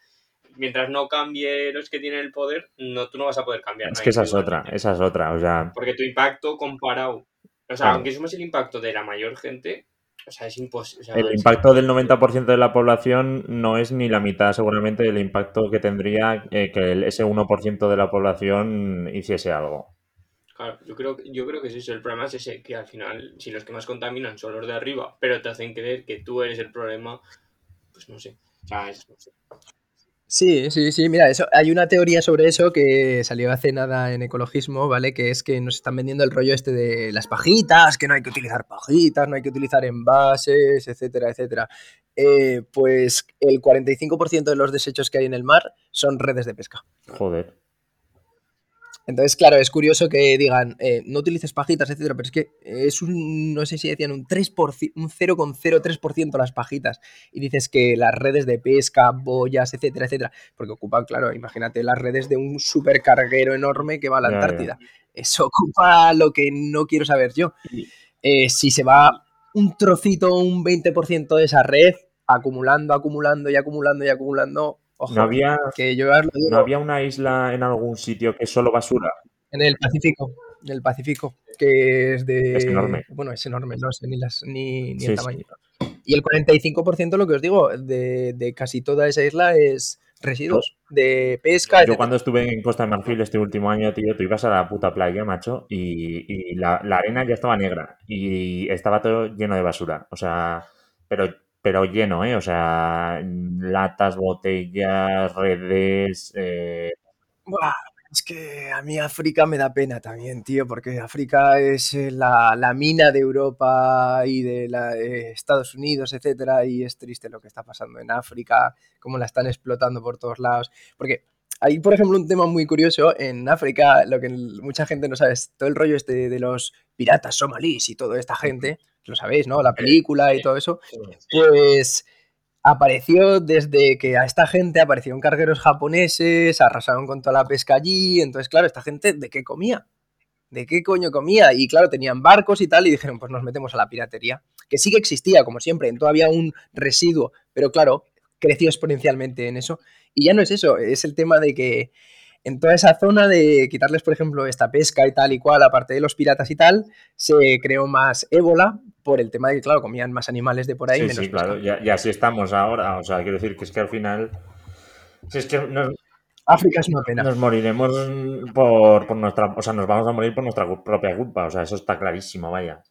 Speaker 2: mientras no cambie los que tienen el poder, no, tú no vas a poder cambiar.
Speaker 1: Es que esa es otra, esa es otra. O sea...
Speaker 2: Porque tu impacto comparado. O sea, aunque somos el impacto de la mayor gente, o sea, es imposible.
Speaker 1: el impacto del 90% de la población no es ni la mitad seguramente del impacto que tendría eh, que ese 1% de la población hiciese algo.
Speaker 2: Claro, yo creo, yo creo que ese El problema es ese, que al final, si los que más contaminan son los de arriba, pero te hacen creer que tú eres el problema, pues no sé. O sea, es, no sé.
Speaker 3: Sí, sí, sí, mira, eso, hay una teoría sobre eso que salió hace nada en ecologismo, ¿vale? Que es que nos están vendiendo el rollo este de las pajitas, que no hay que utilizar pajitas, no hay que utilizar envases, etcétera, etcétera. Eh, pues el 45% de los desechos que hay en el mar son redes de pesca.
Speaker 1: Joder.
Speaker 3: Entonces, claro, es curioso que digan, eh, no utilices pajitas, etcétera, pero es que es un, no sé si decían un 3%, un 0,03% las pajitas. Y dices que las redes de pesca, boyas, etcétera, etcétera, porque ocupan, claro, imagínate las redes de un supercarguero enorme que va a la Antártida. Eso ocupa lo que no quiero saber yo. Eh, si se va un trocito, un 20% de esa red, acumulando, acumulando y acumulando y acumulando,
Speaker 1: no había, que yo ¿No había una isla en algún sitio que es solo basura?
Speaker 3: En el Pacífico, en el Pacífico, que es de...
Speaker 1: Es enorme.
Speaker 3: Bueno, es enorme, no sé ni, las, ni, el tamaño. Y el 45%, lo que os digo, de, casi toda esa isla es residuos de pesca.
Speaker 1: Yo cuando estuve en Costa de Marfil este último año, tío, tú ibas a la puta playa, macho, y, la, la, arena ya estaba negra y estaba todo lleno de basura. O sea, pero pero lleno, ¿eh? O sea, latas, botellas, redes. Eh...
Speaker 3: es que a mí África me da pena también, tío, porque África es eh, la, mina de Europa y de, la, Estados Unidos, etcétera, y es triste lo que está pasando en África, cómo la están explotando por todos lados. Porque hay, por ejemplo, un tema muy curioso en África, lo que mucha gente no sabe, es todo el rollo este de los piratas somalíes y toda esta gente lo sabéis, ¿no? La película y todo eso, pues apareció desde que a esta gente aparecieron cargueros japoneses, arrasaron con toda la pesca allí, entonces, claro, esta gente, ¿de qué comía? ¿De qué coño comía? Y claro, tenían barcos y tal, y dijeron, pues nos metemos a la piratería, que sí que existía, como siempre, todavía un residuo, pero claro, creció exponencialmente en eso. Y ya no es eso, es el tema de que en toda esa zona de quitarles, por ejemplo, esta pesca y tal y cual, aparte de los piratas y tal, se creó más ébola por el tema de que, claro, comían más animales de por ahí.
Speaker 1: Sí, sí, claro, y, así estamos ahora. O sea, quiero decir que es que al final. Si es que
Speaker 3: África es una pena.
Speaker 1: Nos moriremos por, por, nuestra. O sea, nos vamos a morir por nuestra propia culpa. O sea, eso está clarísimo, vaya.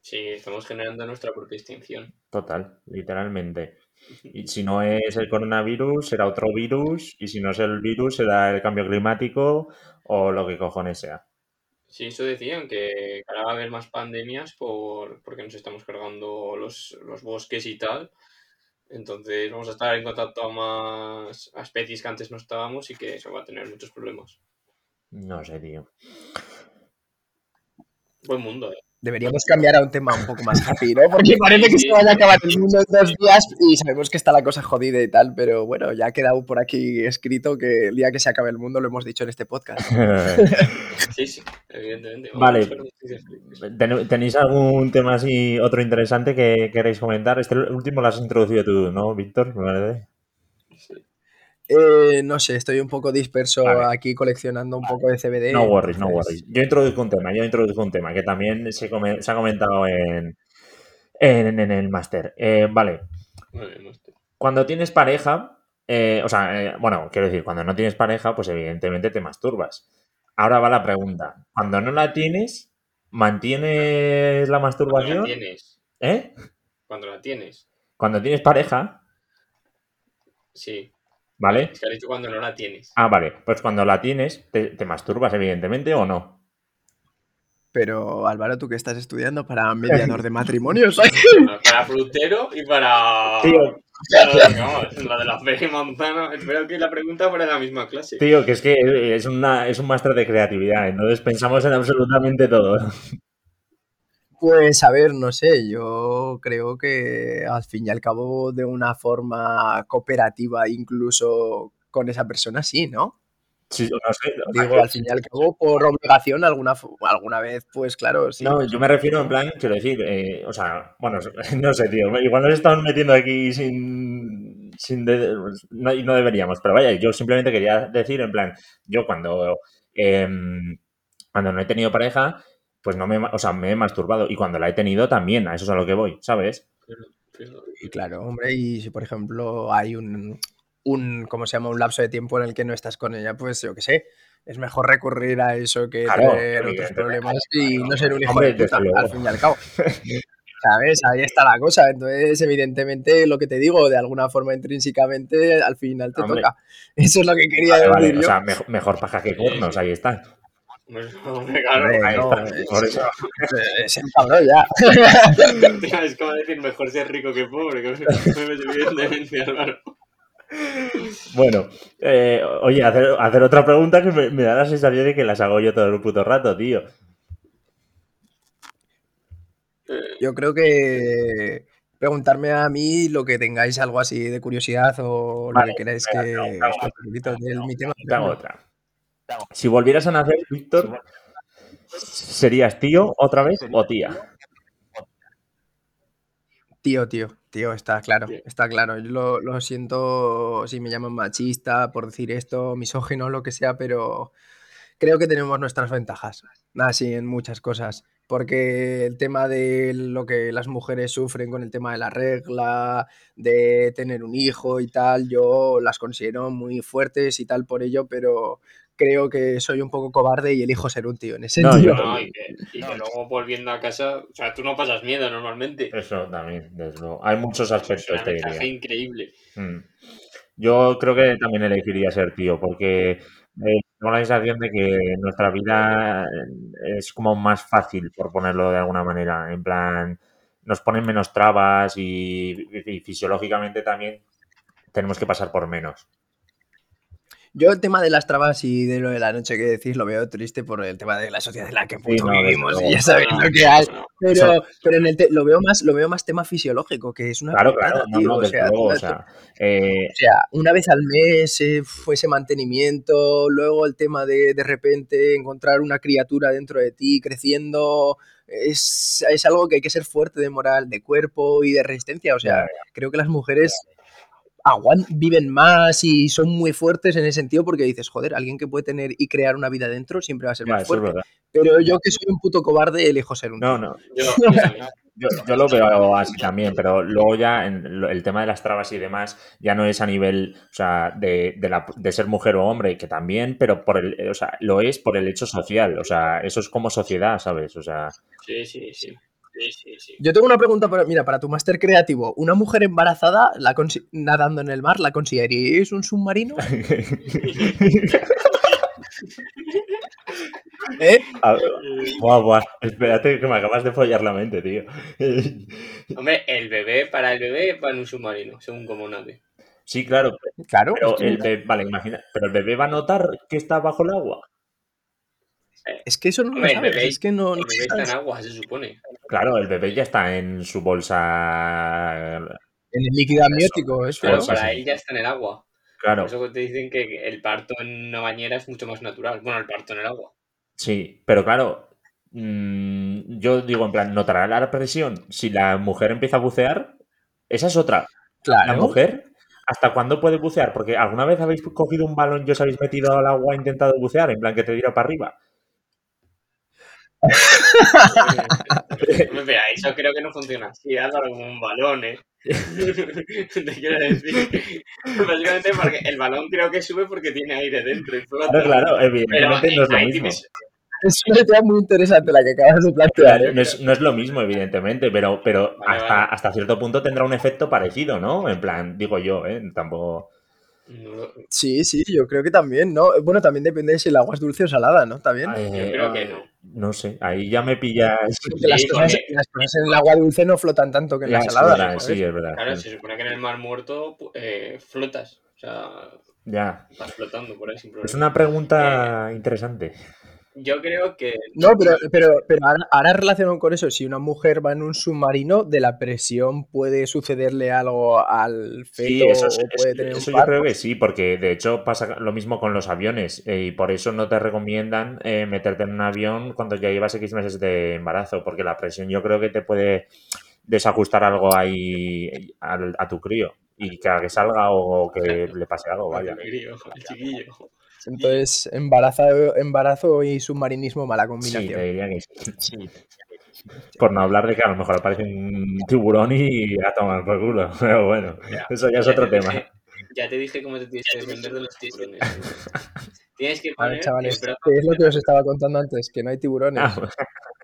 Speaker 2: Sí, estamos generando nuestra propia extinción.
Speaker 1: Total, literalmente. Y si no es el coronavirus, será otro virus. Y si no es el virus, será el cambio climático o lo que cojones sea.
Speaker 2: Sí, eso decían, que ahora va a haber más pandemias por, porque nos estamos cargando los, bosques y tal. Entonces vamos a estar en contacto a más especies que antes no estábamos y que eso va a tener muchos problemas.
Speaker 1: No sé, tío.
Speaker 2: Buen mundo, ¿eh?
Speaker 3: Deberíamos cambiar a un tema un poco más happy, ¿no? Porque parece que se vaya a acabar el mundo en dos días y sabemos que está la cosa jodida y tal, pero bueno, ya ha quedado por aquí escrito que el día que se acabe el mundo lo hemos dicho en este podcast.
Speaker 2: Sí, sí, evidentemente.
Speaker 1: Vale.
Speaker 2: Vamos a ver noticias felices.
Speaker 1: ¿Ten- ¿Tenéis algún tema así, otro interesante que queréis comentar? Este último lo has introducido tú, ¿no, Víctor? Me parece.
Speaker 3: Eh, no sé, estoy un poco disperso
Speaker 1: Vale.
Speaker 3: aquí coleccionando un poco de CBD.
Speaker 1: No worries, no worries. Yo introduzco un tema, yo introduzco un tema que también se, come- se ha comentado en, en, en el máster. Eh, vale, cuando tienes pareja, eh, o sea, eh, bueno, quiero decir, cuando no tienes pareja, pues evidentemente te masturbas. Ahora va la pregunta. Cuando no la tienes, ¿mantienes la
Speaker 2: Cuando la
Speaker 1: masturbación?
Speaker 2: tienes.
Speaker 1: ¿Eh?
Speaker 2: Cuando la tienes.
Speaker 1: Cuando tienes pareja,
Speaker 2: Sí.
Speaker 1: ¿Vale?
Speaker 2: Es que has dicho cuando no la tienes.
Speaker 1: Ah, vale. Pues cuando la tienes, te, te masturbas, evidentemente, o no.
Speaker 3: Pero Álvaro, tú que estás estudiando para mediador de matrimonios.
Speaker 2: Para frutero y para.
Speaker 1: Tío.
Speaker 2: vamos, la de la y manzana. Espero que la pregunta fuera en la misma clase.
Speaker 1: Tío, que es que es, una, es un máster de creatividad, entonces pensamos en absolutamente todo.
Speaker 3: Pues a ver, no sé, yo creo que al fin y al cabo de una forma cooperativa incluso con esa persona sí, ¿no?
Speaker 1: Sí, no sé.
Speaker 3: Digo, al fin y al cabo por obligación alguna, alguna vez, pues claro, sí.
Speaker 1: No, yo me refiero en plan, quiero decir, eh, o sea, bueno, no sé, tío, igual nos estamos metiendo aquí sin, sin de- no deberíamos, pero vaya, yo simplemente quería decir en plan, yo cuando, em, cuando no he tenido pareja, pues no me, o sea, me he masturbado y cuando la he tenido también, a eso es a lo que voy, ¿sabes?
Speaker 3: Y claro, hombre, y si por ejemplo hay un, un, ¿cómo se llama? Un lapso de tiempo en el que no estás con ella, pues yo qué sé, es mejor recurrir a eso que
Speaker 1: Claro,
Speaker 3: tener otros problemas y no ser un hijo
Speaker 1: Hombre,
Speaker 3: de puta, al fin y al cabo. ¿Sabes? Ahí está la cosa. Entonces, evidentemente, lo que te digo, de alguna forma intrínsecamente, al final te
Speaker 1: Hombre.
Speaker 3: toca. Eso es lo que quería
Speaker 1: Vale,
Speaker 3: decir
Speaker 1: vale,
Speaker 3: yo.
Speaker 1: o sea, mejor, mejor paja que cuernos, ahí está.
Speaker 2: Claro,
Speaker 3: no, es-
Speaker 1: por eso.
Speaker 3: Es el cabrón ya.
Speaker 2: es como decir mejor ser rico que pobre, que evidentemente, Álvaro.
Speaker 1: Bueno, eh, oye, hacer, hacer otra pregunta que me, me da la sensación de que las hago yo todo el puto rato, tío.
Speaker 3: Yo creo que preguntarme a mí lo que tengáis algo así de curiosidad o
Speaker 1: Vale,
Speaker 3: lo que queráis que
Speaker 1: te hago- te hago
Speaker 3: os facilito de mi tema.
Speaker 1: Otra. Si volvieras a nacer, Víctor, ¿serías tío otra vez o tía?
Speaker 3: Tío, tío, tío, está claro, está claro. Yo lo, lo siento si me llaman machista por decir esto, misógino, lo que sea, pero creo que tenemos nuestras ventajas, así en muchas cosas. Porque el tema de lo que las mujeres sufren con el tema de la regla, de tener un hijo y tal, yo las considero muy fuertes y tal por ello, pero creo que soy un poco cobarde y elijo ser un tío en ese
Speaker 1: No,
Speaker 3: sentido.
Speaker 1: yo-
Speaker 2: No, y que, y que luego volviendo a casa, o sea, tú no pasas miedo normalmente.
Speaker 1: Eso también, desde luego. Hay muchos
Speaker 2: Es
Speaker 1: aspectos,
Speaker 2: una
Speaker 1: te diría.
Speaker 2: increíble.
Speaker 1: Mm. Yo creo que también elegiría ser tío, porque eh, tengo la sensación de que nuestra vida eh, es como más fácil, por ponerlo de alguna manera. En plan, nos ponen menos trabas y, y fisiológicamente también tenemos que pasar por menos.
Speaker 3: Yo el tema de las trabas y de lo de la noche que decís lo veo triste por el tema de la sociedad en la que puto
Speaker 1: no, desde
Speaker 3: vivimos y ya sabéis
Speaker 2: No,
Speaker 3: lo que hay. Pero, pero en el te- lo veo más lo veo más tema fisiológico, que es una
Speaker 1: Claro, claro,
Speaker 3: tío, o sea,
Speaker 1: luego, o
Speaker 3: tú-
Speaker 1: sea, eh,
Speaker 3: o sea, una vez al mes eh, fuese mantenimiento, luego el tema de de repente encontrar una criatura dentro de ti creciendo, es, es algo que hay que ser fuerte de moral, de cuerpo y de resistencia. O sea, creo que las mujeres viven más y son muy fuertes en ese sentido porque dices, joder, alguien que puede tener y crear una vida dentro siempre va a ser
Speaker 1: ya,
Speaker 3: más fuerte.
Speaker 1: verdad.
Speaker 3: Pero yo que soy un puto cobarde elijo ser un
Speaker 1: No, no,
Speaker 2: Yo,
Speaker 1: lo veo así también, pero luego ya en lo- el tema de las trabas y demás ya no es a nivel, o sea, de, de, la- de ser mujer o hombre, que también, pero por el, o sea, lo es por el hecho social, o sea, eso es como sociedad, ¿sabes? O sea,
Speaker 2: Sí, sí, sí. Sí, sí, sí.
Speaker 3: Yo tengo una pregunta para, mira, para tu máster creativo. ¿Una mujer embarazada la nadando en el mar la consideraríais un submarino? ¿Eh?
Speaker 1: a- buah, buah, espérate que me acabas de follar la mente, tío.
Speaker 2: Hombre, el bebé, para el bebé va en un submarino, según como nave.
Speaker 1: Sí, claro,
Speaker 3: Claro.
Speaker 1: pero el bebé, vale, imagina, pero el bebé va a notar que está bajo el agua.
Speaker 3: Es que eso no lo
Speaker 2: Hombre, el
Speaker 3: sabes,
Speaker 2: bebé-
Speaker 3: es que no...
Speaker 2: El
Speaker 3: no
Speaker 2: bebé está
Speaker 3: sabes.
Speaker 2: en agua, se supone.
Speaker 1: Claro, el bebé ya está en su bolsa.
Speaker 3: En el líquido amniótico, este,
Speaker 2: Claro, para
Speaker 1: sí.
Speaker 2: él ya está en el agua.
Speaker 1: Claro,
Speaker 2: Por eso te dicen que el parto en una bañera es mucho más natural. Bueno, el parto en el agua.
Speaker 1: sí, pero claro, mm, yo digo, en plan, ¿notará la presión si la mujer empieza a bucear? Esa es otra. La
Speaker 3: Claro.
Speaker 1: mujer, ¿hasta cuándo puede bucear? Porque alguna vez habéis cogido un balón y os habéis metido al agua e intentado bucear, en plan que te tira para arriba.
Speaker 2: Eso creo que no funciona así, Álvaro, como un balón, ¿eh? Te quiero decir. Básicamente porque el balón creo que sube porque tiene aire dentro y flota.
Speaker 1: Claro, claro,
Speaker 2: Pero
Speaker 1: evidentemente no es lo mismo.
Speaker 2: tienes-
Speaker 3: Es una idea muy interesante la que acabas de plantear. ¿eh?
Speaker 1: no, es, no es lo mismo, evidentemente, pero, pero
Speaker 2: Vale,
Speaker 1: hasta,
Speaker 2: vale.
Speaker 1: hasta cierto punto tendrá un efecto parecido, ¿no? En plan, digo yo, ¿eh? Tampoco...
Speaker 2: No
Speaker 3: Sí, sí, yo creo que también, ¿no? Bueno, también depende de si el agua es dulce o salada, ¿no? También.
Speaker 1: eh,
Speaker 2: creo que no.
Speaker 1: No sé, ahí ya me pillas...
Speaker 3: Porque las, cosas,
Speaker 2: porque-
Speaker 3: las cosas en el agua dulce no flotan tanto que en la salada.
Speaker 1: verdad,
Speaker 3: ¿sabes?
Speaker 1: sí, es verdad.
Speaker 2: Claro, se supone que en el mar muerto eh, flotas. O sea,
Speaker 1: Ya.
Speaker 2: vas flotando por ahí sin problema.
Speaker 1: Es una pregunta interesante.
Speaker 2: Yo creo que.
Speaker 3: No, pero, pero, pero ahora, ahora relacionado con eso, si una mujer va en un submarino, de la presión puede sucederle algo al feto
Speaker 1: Sí, eso, es-
Speaker 3: o puede
Speaker 1: es-
Speaker 3: tener un
Speaker 1: eso yo creo que sí, porque de hecho pasa lo mismo con los aviones eh, y por eso no te recomiendan eh, meterte en un avión cuando ya llevas X meses de embarazo, porque la presión yo creo que te puede desajustar algo ahí al- a tu crío y que, a que salga o que le pase algo, vaya.
Speaker 2: Crío, el chiquillo.
Speaker 3: Entonces, embarazo, embarazo y submarinismo, mala
Speaker 1: Sí,
Speaker 3: combinación.
Speaker 1: te diría que sí. Por no hablar de que a lo mejor aparece un tiburón y a tomar por culo. Pero bueno,
Speaker 2: Ya.
Speaker 1: eso ya es
Speaker 2: Ya
Speaker 1: otro
Speaker 2: te
Speaker 1: tema.
Speaker 2: dije- Ya te dije cómo te tienes que defender de los tiburones. Tienes que
Speaker 3: A
Speaker 2: poner
Speaker 3: ver, chavales,
Speaker 2: el brazo-
Speaker 3: que es lo que os estaba contando antes, que no hay tiburones.
Speaker 1: Ah,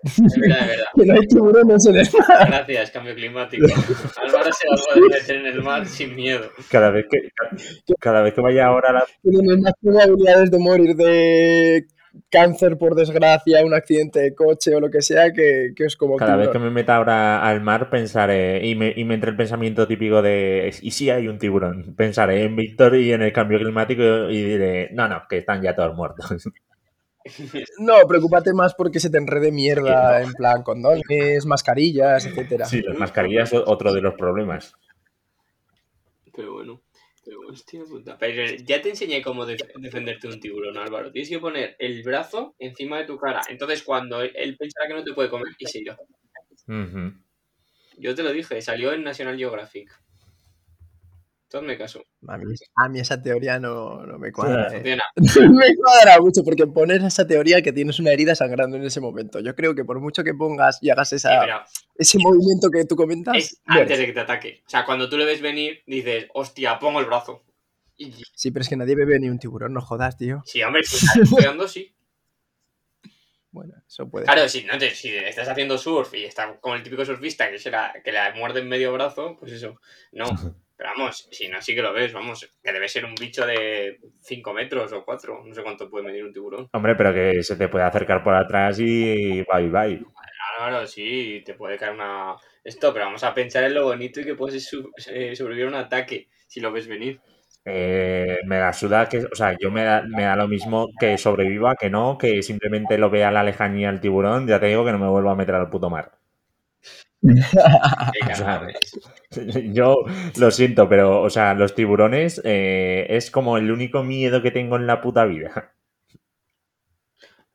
Speaker 2: Es verdad, es verdad.
Speaker 3: Que no hay tiburones en el mar.
Speaker 2: Gracias, cambio climático. Álvaro se va a poder meter en el mar sin miedo.
Speaker 1: cada vez que cada vez que vaya ahora a la
Speaker 3: Tienen más probabilidades de morir de cáncer por desgracia, un accidente de coche o lo que sea, que, que es como
Speaker 1: Cada vez que me meta ahora al mar pensaré, y me, y me entre el pensamiento típico de, ¿y si hay un tiburón? Pensaré en Víctor y en el cambio climático y diré, no, no, que están ya todos muertos.
Speaker 3: No, preocúpate más porque se te enrede mierda, en plan condones, mascarillas, etcétera.
Speaker 1: Sí, las mascarillas son otro de los problemas.
Speaker 2: Pero bueno. Pero hostia puta. Pero ya te enseñé cómo def- defenderte de un tiburón, Álvaro. Tienes que poner el brazo encima de tu cara. Entonces, cuando él, pensará que no te puede comer, y se irá.
Speaker 1: Ujú.
Speaker 2: Yo te lo dije, salió en National Geographic. Entonces caso.
Speaker 3: A mí, a mí esa teoría no, no me cuadra. eh. No me cuadra mucho porque pones esa teoría que tienes una herida sangrando en ese momento. Yo creo que por mucho que pongas y hagas
Speaker 2: Sí,
Speaker 3: esa,
Speaker 2: pero
Speaker 3: ese movimiento que tú comentas,
Speaker 2: es antes de que te ataque. O sea, cuando tú le ves venir, dices, hostia, pongo el brazo. Y
Speaker 3: Sí, pero es que nadie bebe ni un tiburón, no jodas, tío.
Speaker 2: sí, hombre, si estás estudiando, sí.
Speaker 3: Bueno, eso puede
Speaker 2: Claro, si, no te, si estás haciendo surf y está como el típico surfista que, se la, que le muerde en medio brazo, pues eso. No. Pero vamos, si no, sí que lo ves, vamos. Que debe ser un bicho de 5 metros o 4. No sé cuánto puede medir un tiburón.
Speaker 1: Hombre, pero que se te puede acercar por atrás y bye bye.
Speaker 2: Claro, sí, te puede caer una. Esto, pero vamos a pensar en lo bonito y que puedes eh, sobrevivir a un ataque si lo ves venir.
Speaker 1: Eh, me da suda que, o sea, yo me da, me da lo mismo que sobreviva, que no, que simplemente lo vea a la lejanía el tiburón, ya te digo que no me vuelvo a meter al puto mar.
Speaker 2: Qué
Speaker 1: O sea,
Speaker 2: cabrones.
Speaker 1: Yo lo siento, pero, o sea, los tiburones eh, es como el único miedo que tengo en la puta vida.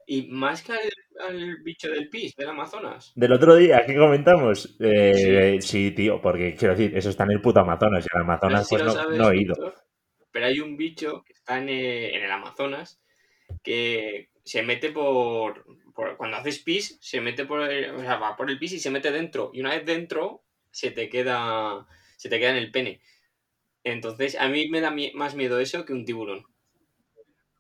Speaker 2: Y más que al, al bicho del pis, del Amazonas.
Speaker 1: Del otro día, ¿qué comentamos? Eh, sí. tío, porque quiero decir, eso está en el puto Amazonas y el
Speaker 2: No
Speaker 1: Amazonas
Speaker 2: si
Speaker 1: pues no,
Speaker 2: sabes,
Speaker 1: no he ido.
Speaker 2: Víctor, pero hay un bicho que está en el, en el Amazonas que se mete por, por- Cuando haces pis, se mete por el, o sea, va por el pis y se mete dentro. Y una vez dentro, se te queda. Se te queda en el pene. Entonces, a mí me da mie- más miedo eso que un tiburón.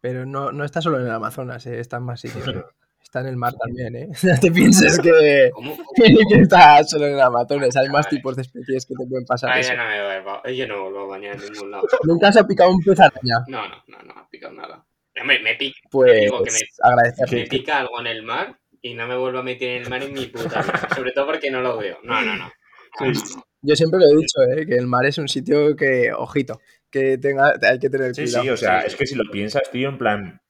Speaker 3: Pero no, no está solo en el Amazonas, eh, está en más sitios. eh. Está en el mar también, ¿eh? No te pienses que,
Speaker 2: ¿Cómo?
Speaker 3: que está solo en el Amazonas. Hay más tipos de especies que te pueden pasar
Speaker 2: Ay,
Speaker 3: eso.
Speaker 2: yo no me vuelvo, yo no vuelvo a bañar en ningún lado.
Speaker 3: ¿Nunca se ha picado un pez araña?
Speaker 2: No, no, no, no ha picado nada. Hombre, me pica,
Speaker 3: Pues
Speaker 2: digo que me- me pica algo en el mar y no me vuelvo a meter en el mar en mi puta vida. Sobre todo porque no lo veo. No, no, no. No, no, no.
Speaker 3: Yo siempre lo he dicho, ¿eh? que el mar es un sitio que, ojito, que tenga, hay que tener
Speaker 1: Sí,
Speaker 3: cuidado.
Speaker 1: sí, o sea,
Speaker 2: Sí,
Speaker 1: es
Speaker 2: sí.
Speaker 1: que si lo piensas, tío, en plan,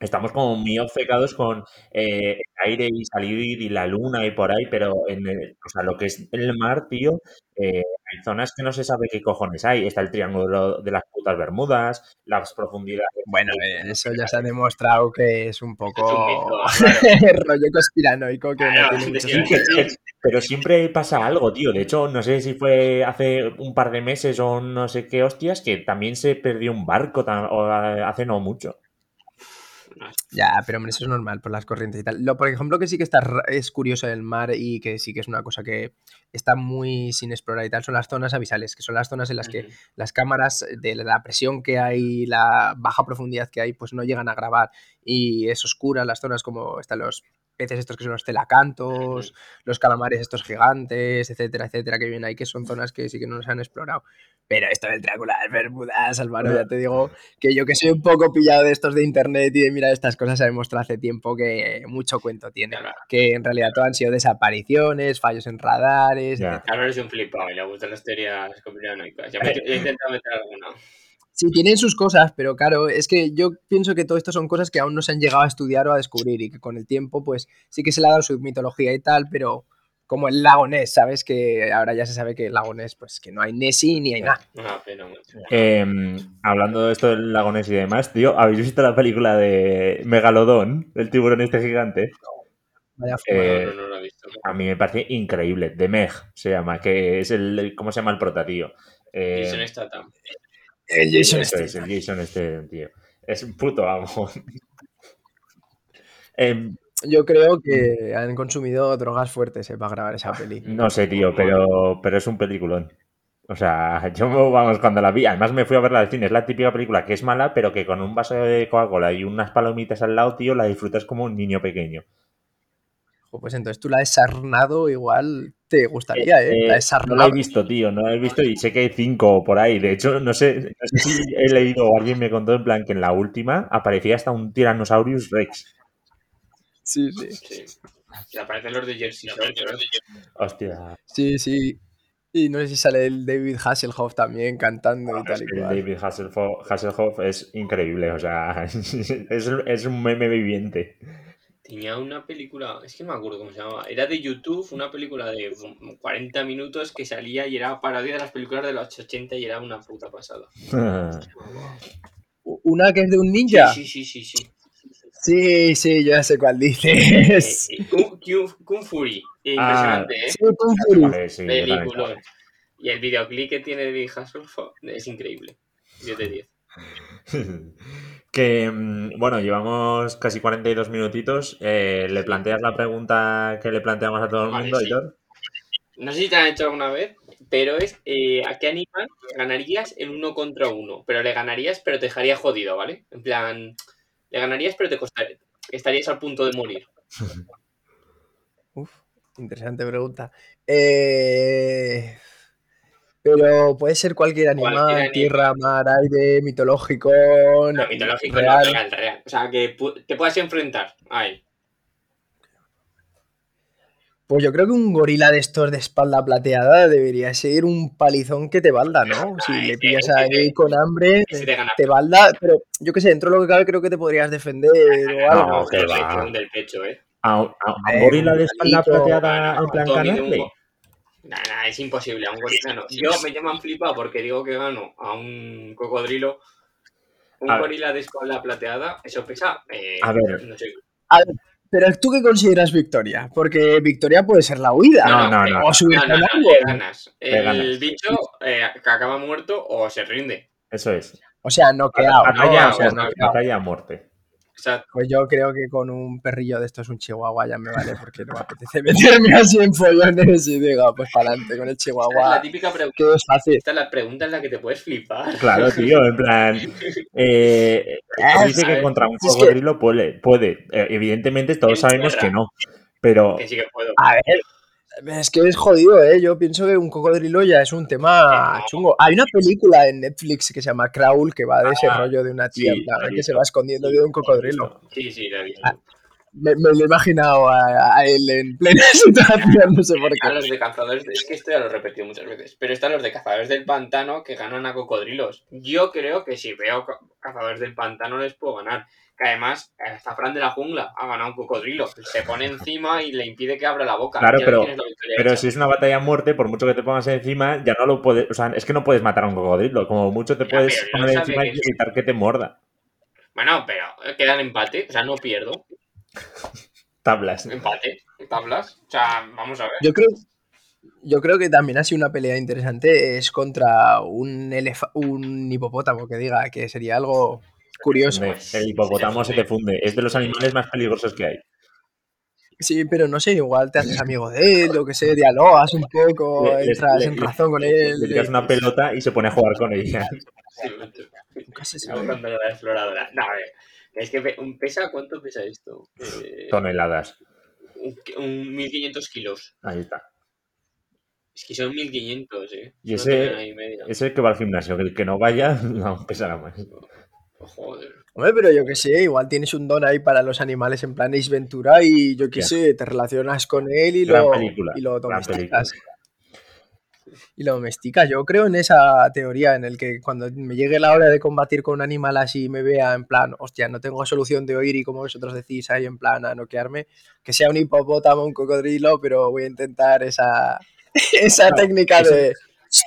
Speaker 1: estamos como muy obcecados con eh, el aire y salir y la luna y por ahí, pero en el- o sea, lo que es el mar, tío, eh, hay zonas que no se sabe qué cojones hay. Está el Triángulo de las Putas Bermudas, las profundidades.
Speaker 3: Bueno, eh, eso ya se ha demostrado que es un poco
Speaker 2: Es un mito,
Speaker 3: rollo conspiranoico que no mucho
Speaker 2: sí.
Speaker 1: Sí, pero siempre pasa algo, tío. De hecho, no sé si fue hace un par de meses o no sé qué hostias, que también se perdió un barco hace no mucho.
Speaker 3: Ya, pero hombre, eso es normal por las corrientes y tal. Lo, por ejemplo, que sí que está, es curioso del mar y que sí que es una cosa que está muy sin explorar y tal, son las zonas avisales, que son las zonas en las que las cámaras de la presión que hay, la baja profundidad que hay, pues no llegan a grabar y es oscura las zonas como están los peces estos que son los celacantos, los calamares estos gigantes, etcétera, etcétera, que viven ahí, que son zonas que sí que no nos han explorado. Pero esto del Triángulo de las Bermudas, Álvaro, ya te digo que yo que soy un poco pillado de estos de internet y de mirar estas cosas, se ha demostrado hace tiempo que mucho cuento tiene.
Speaker 2: Claro.
Speaker 3: Que en realidad todo han sido desapariciones, fallos en radares.
Speaker 2: Carlos es un flipado y le gustan las teorías conspiranoicas. Ya, me- ya he intentado meter alguna.
Speaker 3: Sí, tienen sus cosas, pero claro, es que yo pienso que todo esto son cosas que aún no se han llegado a estudiar o a descubrir y que con el tiempo, pues sí que se le ha dado su mitología y tal, pero como el lago Ness, ¿sabes? Que ahora ya se sabe que el lago Ness, pues que no hay Nessie ni hay nada.
Speaker 2: Una pena, macho.
Speaker 1: Eh, hablando de esto del lagones y demás, tío, ¿habéis visto la película de Megalodón, el tiburón este gigante?
Speaker 3: Vaya
Speaker 1: Eh,
Speaker 2: no, no, no lo he visto.
Speaker 1: A mí me parece increíble. De Meg se llama, que es el, el- ¿cómo se llama el prota, tío? Eh,
Speaker 2: Jason Statham.
Speaker 3: El Jason
Speaker 1: eso es, el Jason este, tío. Es un puto amo. Em,
Speaker 3: Yo creo que han consumido drogas fuertes eh, para grabar esa peli.
Speaker 1: no sé, tío, pero, pero es un peliculón. O sea, yo, vamos, cuando la vi, además me fui a verla al cine, es la típica película que es mala, pero que con un vaso de Coca-Cola y unas palomitas al lado, tío, la disfrutas como un niño pequeño.
Speaker 3: Pues entonces tú la has sarnado, igual te gustaría, ¿eh?
Speaker 1: Eh,
Speaker 3: La
Speaker 1: no la he visto, tío, no la he visto y sé que hay cinco por ahí. De hecho, no sé, no sé si he leído o alguien me contó en plan que en la última aparecía hasta un Tyrannosaurus Rex.
Speaker 3: Sí, sí.
Speaker 2: Sí. Y aparecen los de Jersey.
Speaker 1: Hostia,
Speaker 3: Sí, sí. Y no sé si sale el David Hasselhoff también cantando y
Speaker 1: es
Speaker 3: tal y cual.
Speaker 1: David Hasselhoff, Hasselhoff es increíble, o sea, es, es un meme viviente.
Speaker 2: Tenía una película, es que no me acuerdo cómo se llamaba. Era de YouTube, una película de 40 minutos que salía y era parodia de las películas de los 80 y era una puta pasada.
Speaker 3: Una que es de un ninja.
Speaker 2: Sí, sí, sí, sí. sí.
Speaker 3: Sí, sí, yo ya sé cuál
Speaker 2: Eh,
Speaker 3: dices.
Speaker 2: eh, Kung, Kung- Kung Fury. Impresionante, ¿eh?
Speaker 3: Sí, Kung Fury.
Speaker 1: Vale, sí,
Speaker 2: Película. Y el videoclip que tiene David Hasselhoff es increíble. 10 de 10.
Speaker 1: Que, mm, bueno, llevamos casi 42 minutitos. Eh, ¿Le planteas la pregunta que le planteamos a todo el
Speaker 2: Vale,
Speaker 1: mundo,
Speaker 2: sí.
Speaker 1: Aitor?
Speaker 2: No sé si te han hecho alguna vez, pero es eh, ¿a qué animal ganarías en uno contra uno? Pero le ganarías, pero te dejaría jodido, ¿vale? En plan, le ganarías, pero te costaría. Estarías al punto de morir.
Speaker 3: Uf, interesante pregunta. Eh, Pero puede ser cualquier animal,
Speaker 2: Cualquier animal.
Speaker 3: tierra, mar, aire, mitológico,
Speaker 2: No, mitológico, no,
Speaker 3: real.
Speaker 2: real, real. O sea, que te puedas enfrentar a él.
Speaker 3: Pues yo creo que un gorila de estos de espalda plateada debería ser un palizón que te balda, ¿no? Si
Speaker 2: Ay,
Speaker 3: le pillas
Speaker 2: sí,
Speaker 3: ahí con hambre,
Speaker 2: te
Speaker 3: te balda, pero yo qué sé, dentro de lo que cabe creo que te podrías defender o algo.
Speaker 1: No, que va.
Speaker 2: del pecho, ¿eh?
Speaker 1: ¿A, un- a un
Speaker 3: Eh,
Speaker 1: gorila de espalda
Speaker 3: palito,
Speaker 1: plateada en plan
Speaker 2: ¿Cuánto Nah, es imposible, a un gorila no. Yo me llaman flipado porque digo que gano a un cocodrilo. Un
Speaker 1: A ver.
Speaker 2: gorila de espalda plateada, eso pesa. eh,
Speaker 1: A ver.
Speaker 2: No sé.
Speaker 3: A ver, pero tú qué consideras victoria? Porque victoria puede ser la huida.
Speaker 1: No, no, no.
Speaker 3: O subir
Speaker 2: No, no, le ganas.
Speaker 1: Le
Speaker 2: El
Speaker 1: ganas.
Speaker 2: bicho eh, que acaba muerto o se rinde.
Speaker 1: Eso es.
Speaker 3: O sea, noqueado. ¿no?
Speaker 1: Batalla,
Speaker 3: O sea,
Speaker 1: o sea,
Speaker 3: noqueado.
Speaker 1: batalla a muerte.
Speaker 2: O sea,
Speaker 3: Pues yo creo que con un perrillo de estos, un chihuahua, ya me vale, porque no me apetece meterme así en follones y diga, pues para adelante con el
Speaker 2: esta es la
Speaker 3: chihuahua,
Speaker 2: típica pregunta.
Speaker 3: que es fácil.
Speaker 2: Esta es la pregunta en la que te puedes flipar.
Speaker 1: Claro, tío, en plan. Eh, dice que contra un
Speaker 3: Es que-
Speaker 1: cocodrilo puede. puede. Eh, evidentemente, todos sabemos que no. Pero.
Speaker 2: Que sí que puedo.
Speaker 3: A ver, es que es jodido, ¿eh? Yo pienso que un cocodrilo ya es un tema chungo. Hay una película en Netflix que se llama Crawl que va de ese
Speaker 1: Ah,
Speaker 3: rollo de una tía
Speaker 1: sí,
Speaker 3: que
Speaker 1: visto.
Speaker 3: se va escondiendo de un cocodrilo.
Speaker 2: Sí, sí, la he visto.
Speaker 3: Ah, Me, me lo he imaginado a, a él en plena situación, no sé por qué.
Speaker 2: los de cazadores, es que esto ya lo he repetido muchas veces, pero están los de cazadores del pantano que ganan a cocodrilos. Yo creo que si veo ca- cazadores del pantano les puedo ganar. Que además, está Fran de la jungla, ha ganado un cocodrilo. Se pone encima y le impide que abra la boca.
Speaker 1: Claro,
Speaker 2: Ya
Speaker 1: pero- Pero si es una batalla a muerte, por mucho que te pongas encima, ya no lo puedes. O sea, es que no puedes matar a un cocodrilo. Como mucho te puedes
Speaker 2: no
Speaker 1: poner encima y
Speaker 2: que
Speaker 1: evitar que te muerda.
Speaker 2: Bueno, pero queda el empate. O sea, no pierdo.
Speaker 1: Tablas.
Speaker 2: Empate. Tablas. O sea, vamos a ver.
Speaker 3: Yo creo, yo creo que también ha sido una pelea interesante. Es contra un, un hipopótamo que diga que sería algo curioso.
Speaker 1: El hipopótamo se te funde. Es de los animales más peligrosos que hay.
Speaker 3: Sí, pero no sé, igual te haces amigo de él, lo que sé, dialogas un poco,
Speaker 1: Le- le-
Speaker 3: entras
Speaker 1: le-
Speaker 3: en
Speaker 1: le-
Speaker 3: razón con
Speaker 1: Le
Speaker 3: él.
Speaker 1: tiras una pelota y se pone a jugar con ella.
Speaker 3: Nunca se sabe.
Speaker 2: exploradora. No, a ver. Es que pesa, ¿cuánto pesa esto? Eh,
Speaker 1: Toneladas.
Speaker 2: un, un 1500 kilos.
Speaker 1: Ahí está.
Speaker 2: Es que son 1500, eh.
Speaker 1: Y
Speaker 2: No
Speaker 1: ese-
Speaker 2: tonelada y media.
Speaker 1: Es el que va al gimnasio. Que el que no vaya, no pesará más.
Speaker 2: Joder.
Speaker 3: Hombre, pero yo que sé, igual tienes un don ahí para los animales en plan Ace Ventura y yo que
Speaker 1: Ya.
Speaker 3: sé, te relacionas con él y
Speaker 1: Gran
Speaker 3: lo,
Speaker 1: película,
Speaker 3: y lo domesticas. Y lo domesticas. Yo creo en esa teoría en el que cuando me llegue la hora de combatir con un animal así y me vea en plan, hostia, no tengo solución de oír y como vosotros decís ahí en plan a noquearme, que sea un hipopótamo, un cocodrilo, pero voy a intentar esa, esa
Speaker 1: Claro,
Speaker 3: técnica
Speaker 1: eso-
Speaker 3: de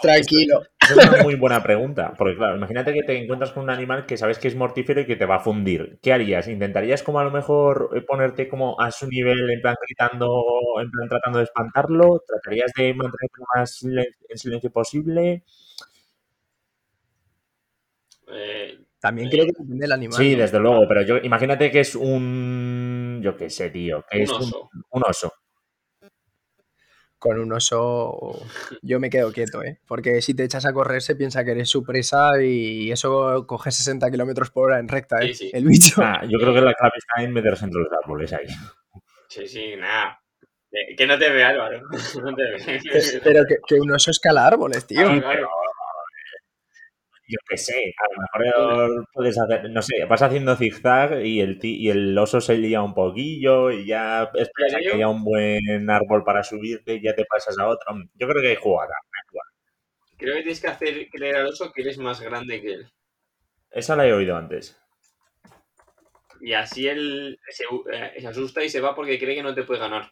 Speaker 3: tranquilo.
Speaker 1: Esa es una muy buena pregunta. Porque, claro, imagínate que te encuentras con un animal que sabes que es mortífero y que te va a fundir. ¿Qué harías? ¿Intentarías como a lo mejor eh, ponerte como a su nivel, en plan gritando, en plan tratando de espantarlo? ¿Tratarías de mantenerte lo más silen- en silencio posible?
Speaker 2: Eh,
Speaker 3: También creo que depende del animal.
Speaker 1: Sí,
Speaker 3: ¿no?
Speaker 1: desde luego, pero yo imagínate que es un. Yo qué sé, tío. Que
Speaker 2: un
Speaker 1: es un-
Speaker 2: oso.
Speaker 1: un oso.
Speaker 3: Con un oso yo me quedo quieto, ¿eh? Porque si te echas a correr se piensa que eres su presa y eso coge 60 kilómetros por hora en recta, ¿eh?
Speaker 2: Sí, sí.
Speaker 3: El bicho.
Speaker 1: Ah, yo creo que la clave está en meterse entre los árboles ahí.
Speaker 2: Sí, sí, nada. Que no te ve Álvaro. No te ve.
Speaker 3: Pero que, que un oso escala árboles, tío.
Speaker 2: Claro, claro.
Speaker 1: Yo qué sé, a lo mejor puedes hacer, no sé, vas haciendo zigzag y el, ti- y el oso se lía un poquillo y ya esperas a que haya un buen árbol para subirte y ya te pasas a otro. Yo creo que hay jugada. hay jugada.
Speaker 2: Creo que tienes que hacer creer al oso que eres más grande que él.
Speaker 1: Esa la he oído antes.
Speaker 2: Y así él se, eh, se asusta y se va porque cree que no te puede ganar.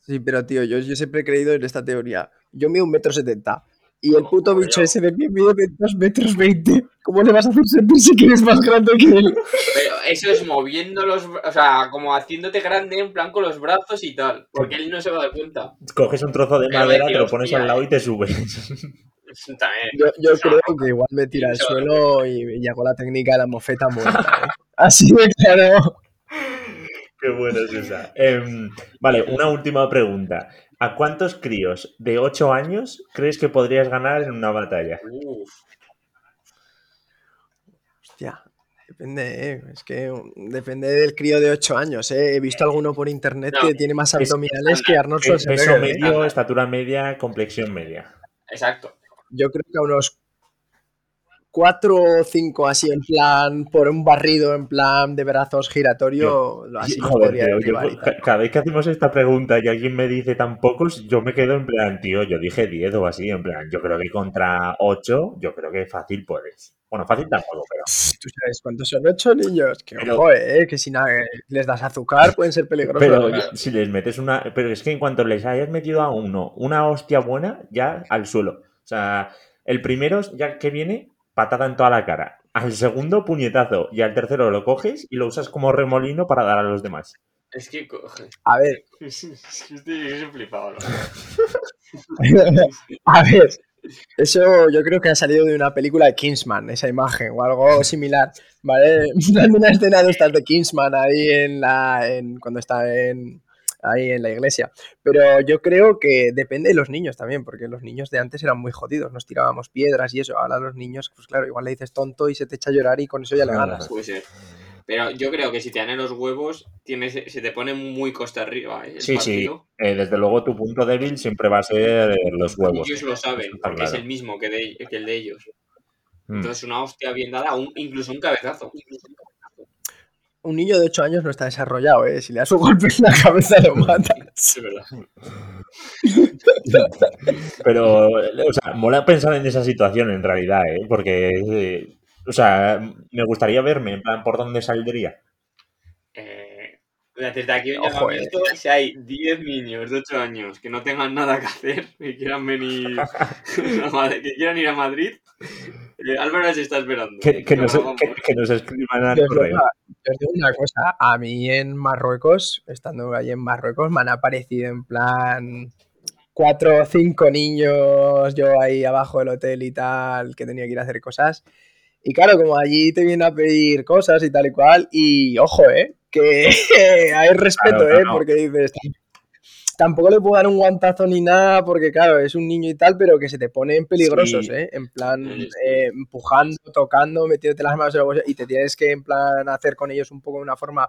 Speaker 3: Sí, pero tío, yo, yo siempre he creído en esta teoría. Yo mido un metro setenta. Y el puto bicho ese de pie mide dos metros veinte. ¿Cómo le vas a hacer sentir si que eres más grande que él?
Speaker 2: Pero eso es moviendo los... O sea, como haciéndote grande en plan con los brazos y tal. Porque él no se va a dar cuenta.
Speaker 1: Coges un trozo de
Speaker 2: Pero
Speaker 1: madera,
Speaker 2: de
Speaker 1: te lo pones
Speaker 2: tía,
Speaker 1: al lado
Speaker 2: eh.
Speaker 1: y te subes.
Speaker 2: También.
Speaker 3: Yo, creo que igual me tira al suelo y, y hago la técnica de la mofeta muerta, ¿eh? Así de claro.
Speaker 1: Qué buena es esa. Em, vale, una última pregunta. ¿A cuántos críos de 8 años crees que podrías ganar en una batalla?
Speaker 2: Uf.
Speaker 3: Hostia, depende, ¿eh? Es que um, depende del crío de 8 años, ¿eh? He visto alguno por internet
Speaker 2: No,
Speaker 3: que tiene más
Speaker 1: es-
Speaker 3: abdominales que Arnold
Speaker 1: Peso
Speaker 3: Schwarzenegger. ¿eh?
Speaker 1: medio, estatura media, complexión media.
Speaker 2: Exacto.
Speaker 3: Yo creo que a unos 4 o 5 así en plan, por un barrido en plan de brazos giratorio, así
Speaker 1: Joder,
Speaker 3: podría
Speaker 1: tío, yo
Speaker 3: derribar y tal.
Speaker 1: ca- cada vez que hacemos esta pregunta y alguien me dice tan pocos, yo me quedo en plan, tío, yo dije 10 o así, en plan, yo creo que contra 8, yo creo que fácil puedes. Bueno, fácil tampoco, pero...
Speaker 3: ¿Tú sabes cuántos son 8 niños? Que
Speaker 1: Pero-
Speaker 3: ojo, ¿eh? Que si na- les das azúcar pueden ser peligrosos.
Speaker 1: Pero
Speaker 3: ¿eh?
Speaker 1: si les metes una... Pero es que en cuanto les hayas metido a uno una hostia buena, ya al suelo. O sea, el primero, ya que viene, patada en toda la cara. Al segundo, puñetazo. Y al tercero lo coges y lo usas como remolino para dar a los demás.
Speaker 2: Es que coge.
Speaker 3: A ver,
Speaker 2: Estoy, estoy flipado. ¿no?
Speaker 3: a ver. Eso yo creo que ha salido de una película de Kingsman, esa imagen, o algo similar, ¿vale? una escena de estas de Kingsman ahí en la. En, cuando está en. Ahí en la iglesia. Pero yo creo que depende de los niños también, porque los niños de antes eran muy jodidos, nos tirábamos piedras y eso. Ahora los niños, pues claro, igual le dices tonto y se te echa a llorar y con eso ya le
Speaker 1: Claro.
Speaker 3: ganas.
Speaker 2: Puede ser. Pero yo creo que si te dan en los huevos, tienes, se te pone muy costa arriba. ¿eh? el
Speaker 1: Sí, sí. Eh, desde luego tu punto débil siempre va a ser eh, los huevos.
Speaker 2: Ellos lo saben, porque es el mismo que, de- que el de ellos.
Speaker 1: Mm.
Speaker 2: Entonces, una hostia bien dada, un- incluso un cabezazo.
Speaker 3: Un niño de 8 años no está desarrollado, ¿eh? Si le das un golpe en la cabeza lo mata.
Speaker 2: Es verdad.
Speaker 1: Pero, o sea, mola pensar en esa situación en realidad, ¿eh? Porque, eh, O sea, me gustaría verme, en plan, ¿por dónde saldría?
Speaker 2: Eh, desde aquí un
Speaker 3: Ojo, eh.
Speaker 2: llamamiento, si hay 10 niños de 8 años que no tengan nada que hacer y quieran venir que quieran ir a Madrid, eh, Álvaro se está esperando.
Speaker 1: Que, que nos, que- que nos escriban al
Speaker 3: Yo digo
Speaker 1: correo.
Speaker 3: una- yo os digo una cosa, a mí en Marruecos, estando ahí en Marruecos, me han aparecido en plan cuatro o cinco niños, yo ahí abajo del hotel y tal, que tenía que ir a hacer cosas. Y claro, como allí te vienen a pedir cosas y tal y cual, y ojo, ¿eh? Que hay respeto,
Speaker 1: Claro, no,
Speaker 3: ¿eh?
Speaker 1: no.
Speaker 3: Porque dices, tampoco le puedo dar un guantazo ni nada, porque claro, es un niño y tal, pero que se te ponen peligrosos,
Speaker 1: Sí.
Speaker 3: ¿eh? En plan, eh, empujando, tocando, metiéndote las manos en la bolsa y te tienes que, en plan, hacer con ellos un poco de una forma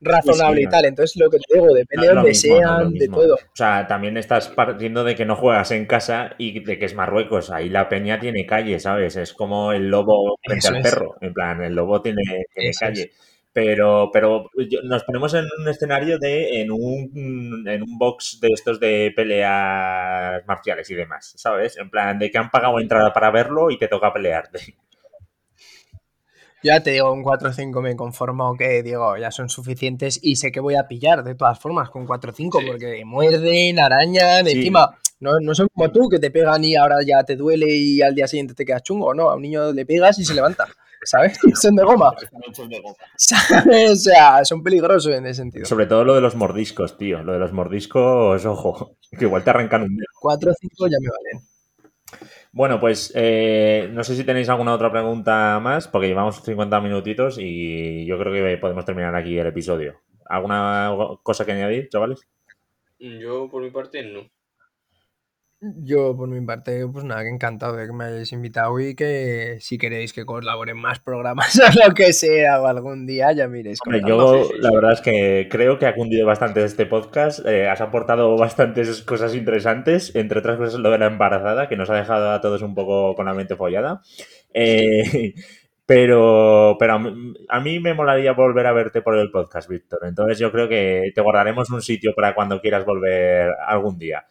Speaker 3: razonable
Speaker 1: Sí,
Speaker 3: y tal. Entonces, lo que te digo, depende de donde
Speaker 1: mismo,
Speaker 3: sean, de todo.
Speaker 1: O sea, también estás partiendo de que no juegas en casa y de que es Marruecos. Ahí la peña tiene calle, ¿sabes? Es como el lobo frente
Speaker 3: Eso
Speaker 1: al
Speaker 3: es.
Speaker 1: perro. En plan, el lobo tiene, calle. Pero, pero nos ponemos en un escenario de en un, en un box de estos de peleas marciales y demás, ¿sabes? En plan, de que han pagado entrada para verlo y te toca pelearte.
Speaker 3: Ya te digo, un 4 o 5 me conformo que, digo, ya son suficientes y sé que voy a pillar de todas formas con 4 o 5
Speaker 2: Sí.
Speaker 3: porque muerden, arañan,
Speaker 1: Sí.
Speaker 3: encima no, no son como tú que te pegan y ahora ya te duele y al día siguiente te quedas chungo, no, a un niño le pegas y se levanta, ¿sabes? Son de goma, ¿sabes? O sea, son peligrosos en ese sentido.
Speaker 1: Sobre todo lo de los mordiscos, tío. Lo de los mordiscos, ojo, que igual te arrancan un dedo.
Speaker 3: 4 o 5 ya me valen.
Speaker 1: Bueno, pues eh, no sé si tenéis alguna otra pregunta más, porque llevamos 50 minutitos y yo creo que podemos terminar aquí el episodio. ¿Alguna cosa que añadir, chavales?
Speaker 2: Yo, por mi parte, no.
Speaker 3: Yo, por mi parte, pues nada, que encantado de que me hayáis invitado y que si queréis que colaboren más programas o lo que sea o algún día, ya miréis.
Speaker 1: Hombre, yo la verdad es que creo que ha cundido bastante este podcast. eh, has aportado bastantes cosas interesantes, entre otras cosas lo de la embarazada, que nos ha dejado a todos un poco con la mente follada. Eh, pero pero a mí me molaría volver a verte por el podcast, Víctor. Entonces yo creo que te guardaremos un sitio para cuando quieras volver algún día.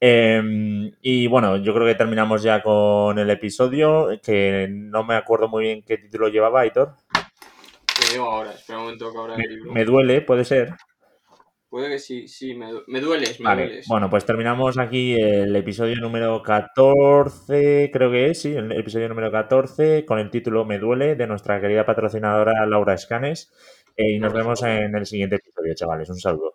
Speaker 1: Eh, y bueno, yo creo que terminamos ya con el episodio, que no me acuerdo muy bien qué título llevaba, Aitor.
Speaker 2: Te digo ahora, espera un momento que abra el libro.
Speaker 1: Me duele, puede ser.
Speaker 2: Puede que sí, sí, me, du- me dueles, me
Speaker 1: Vale,
Speaker 2: dueles.
Speaker 1: bueno, pues terminamos aquí el episodio número 14, creo que es, sí, el episodio número 14, con el título Me duele, de nuestra querida patrocinadora Laura Escanes. Eh, y nos vemos en el siguiente episodio, chavales. Un saludo.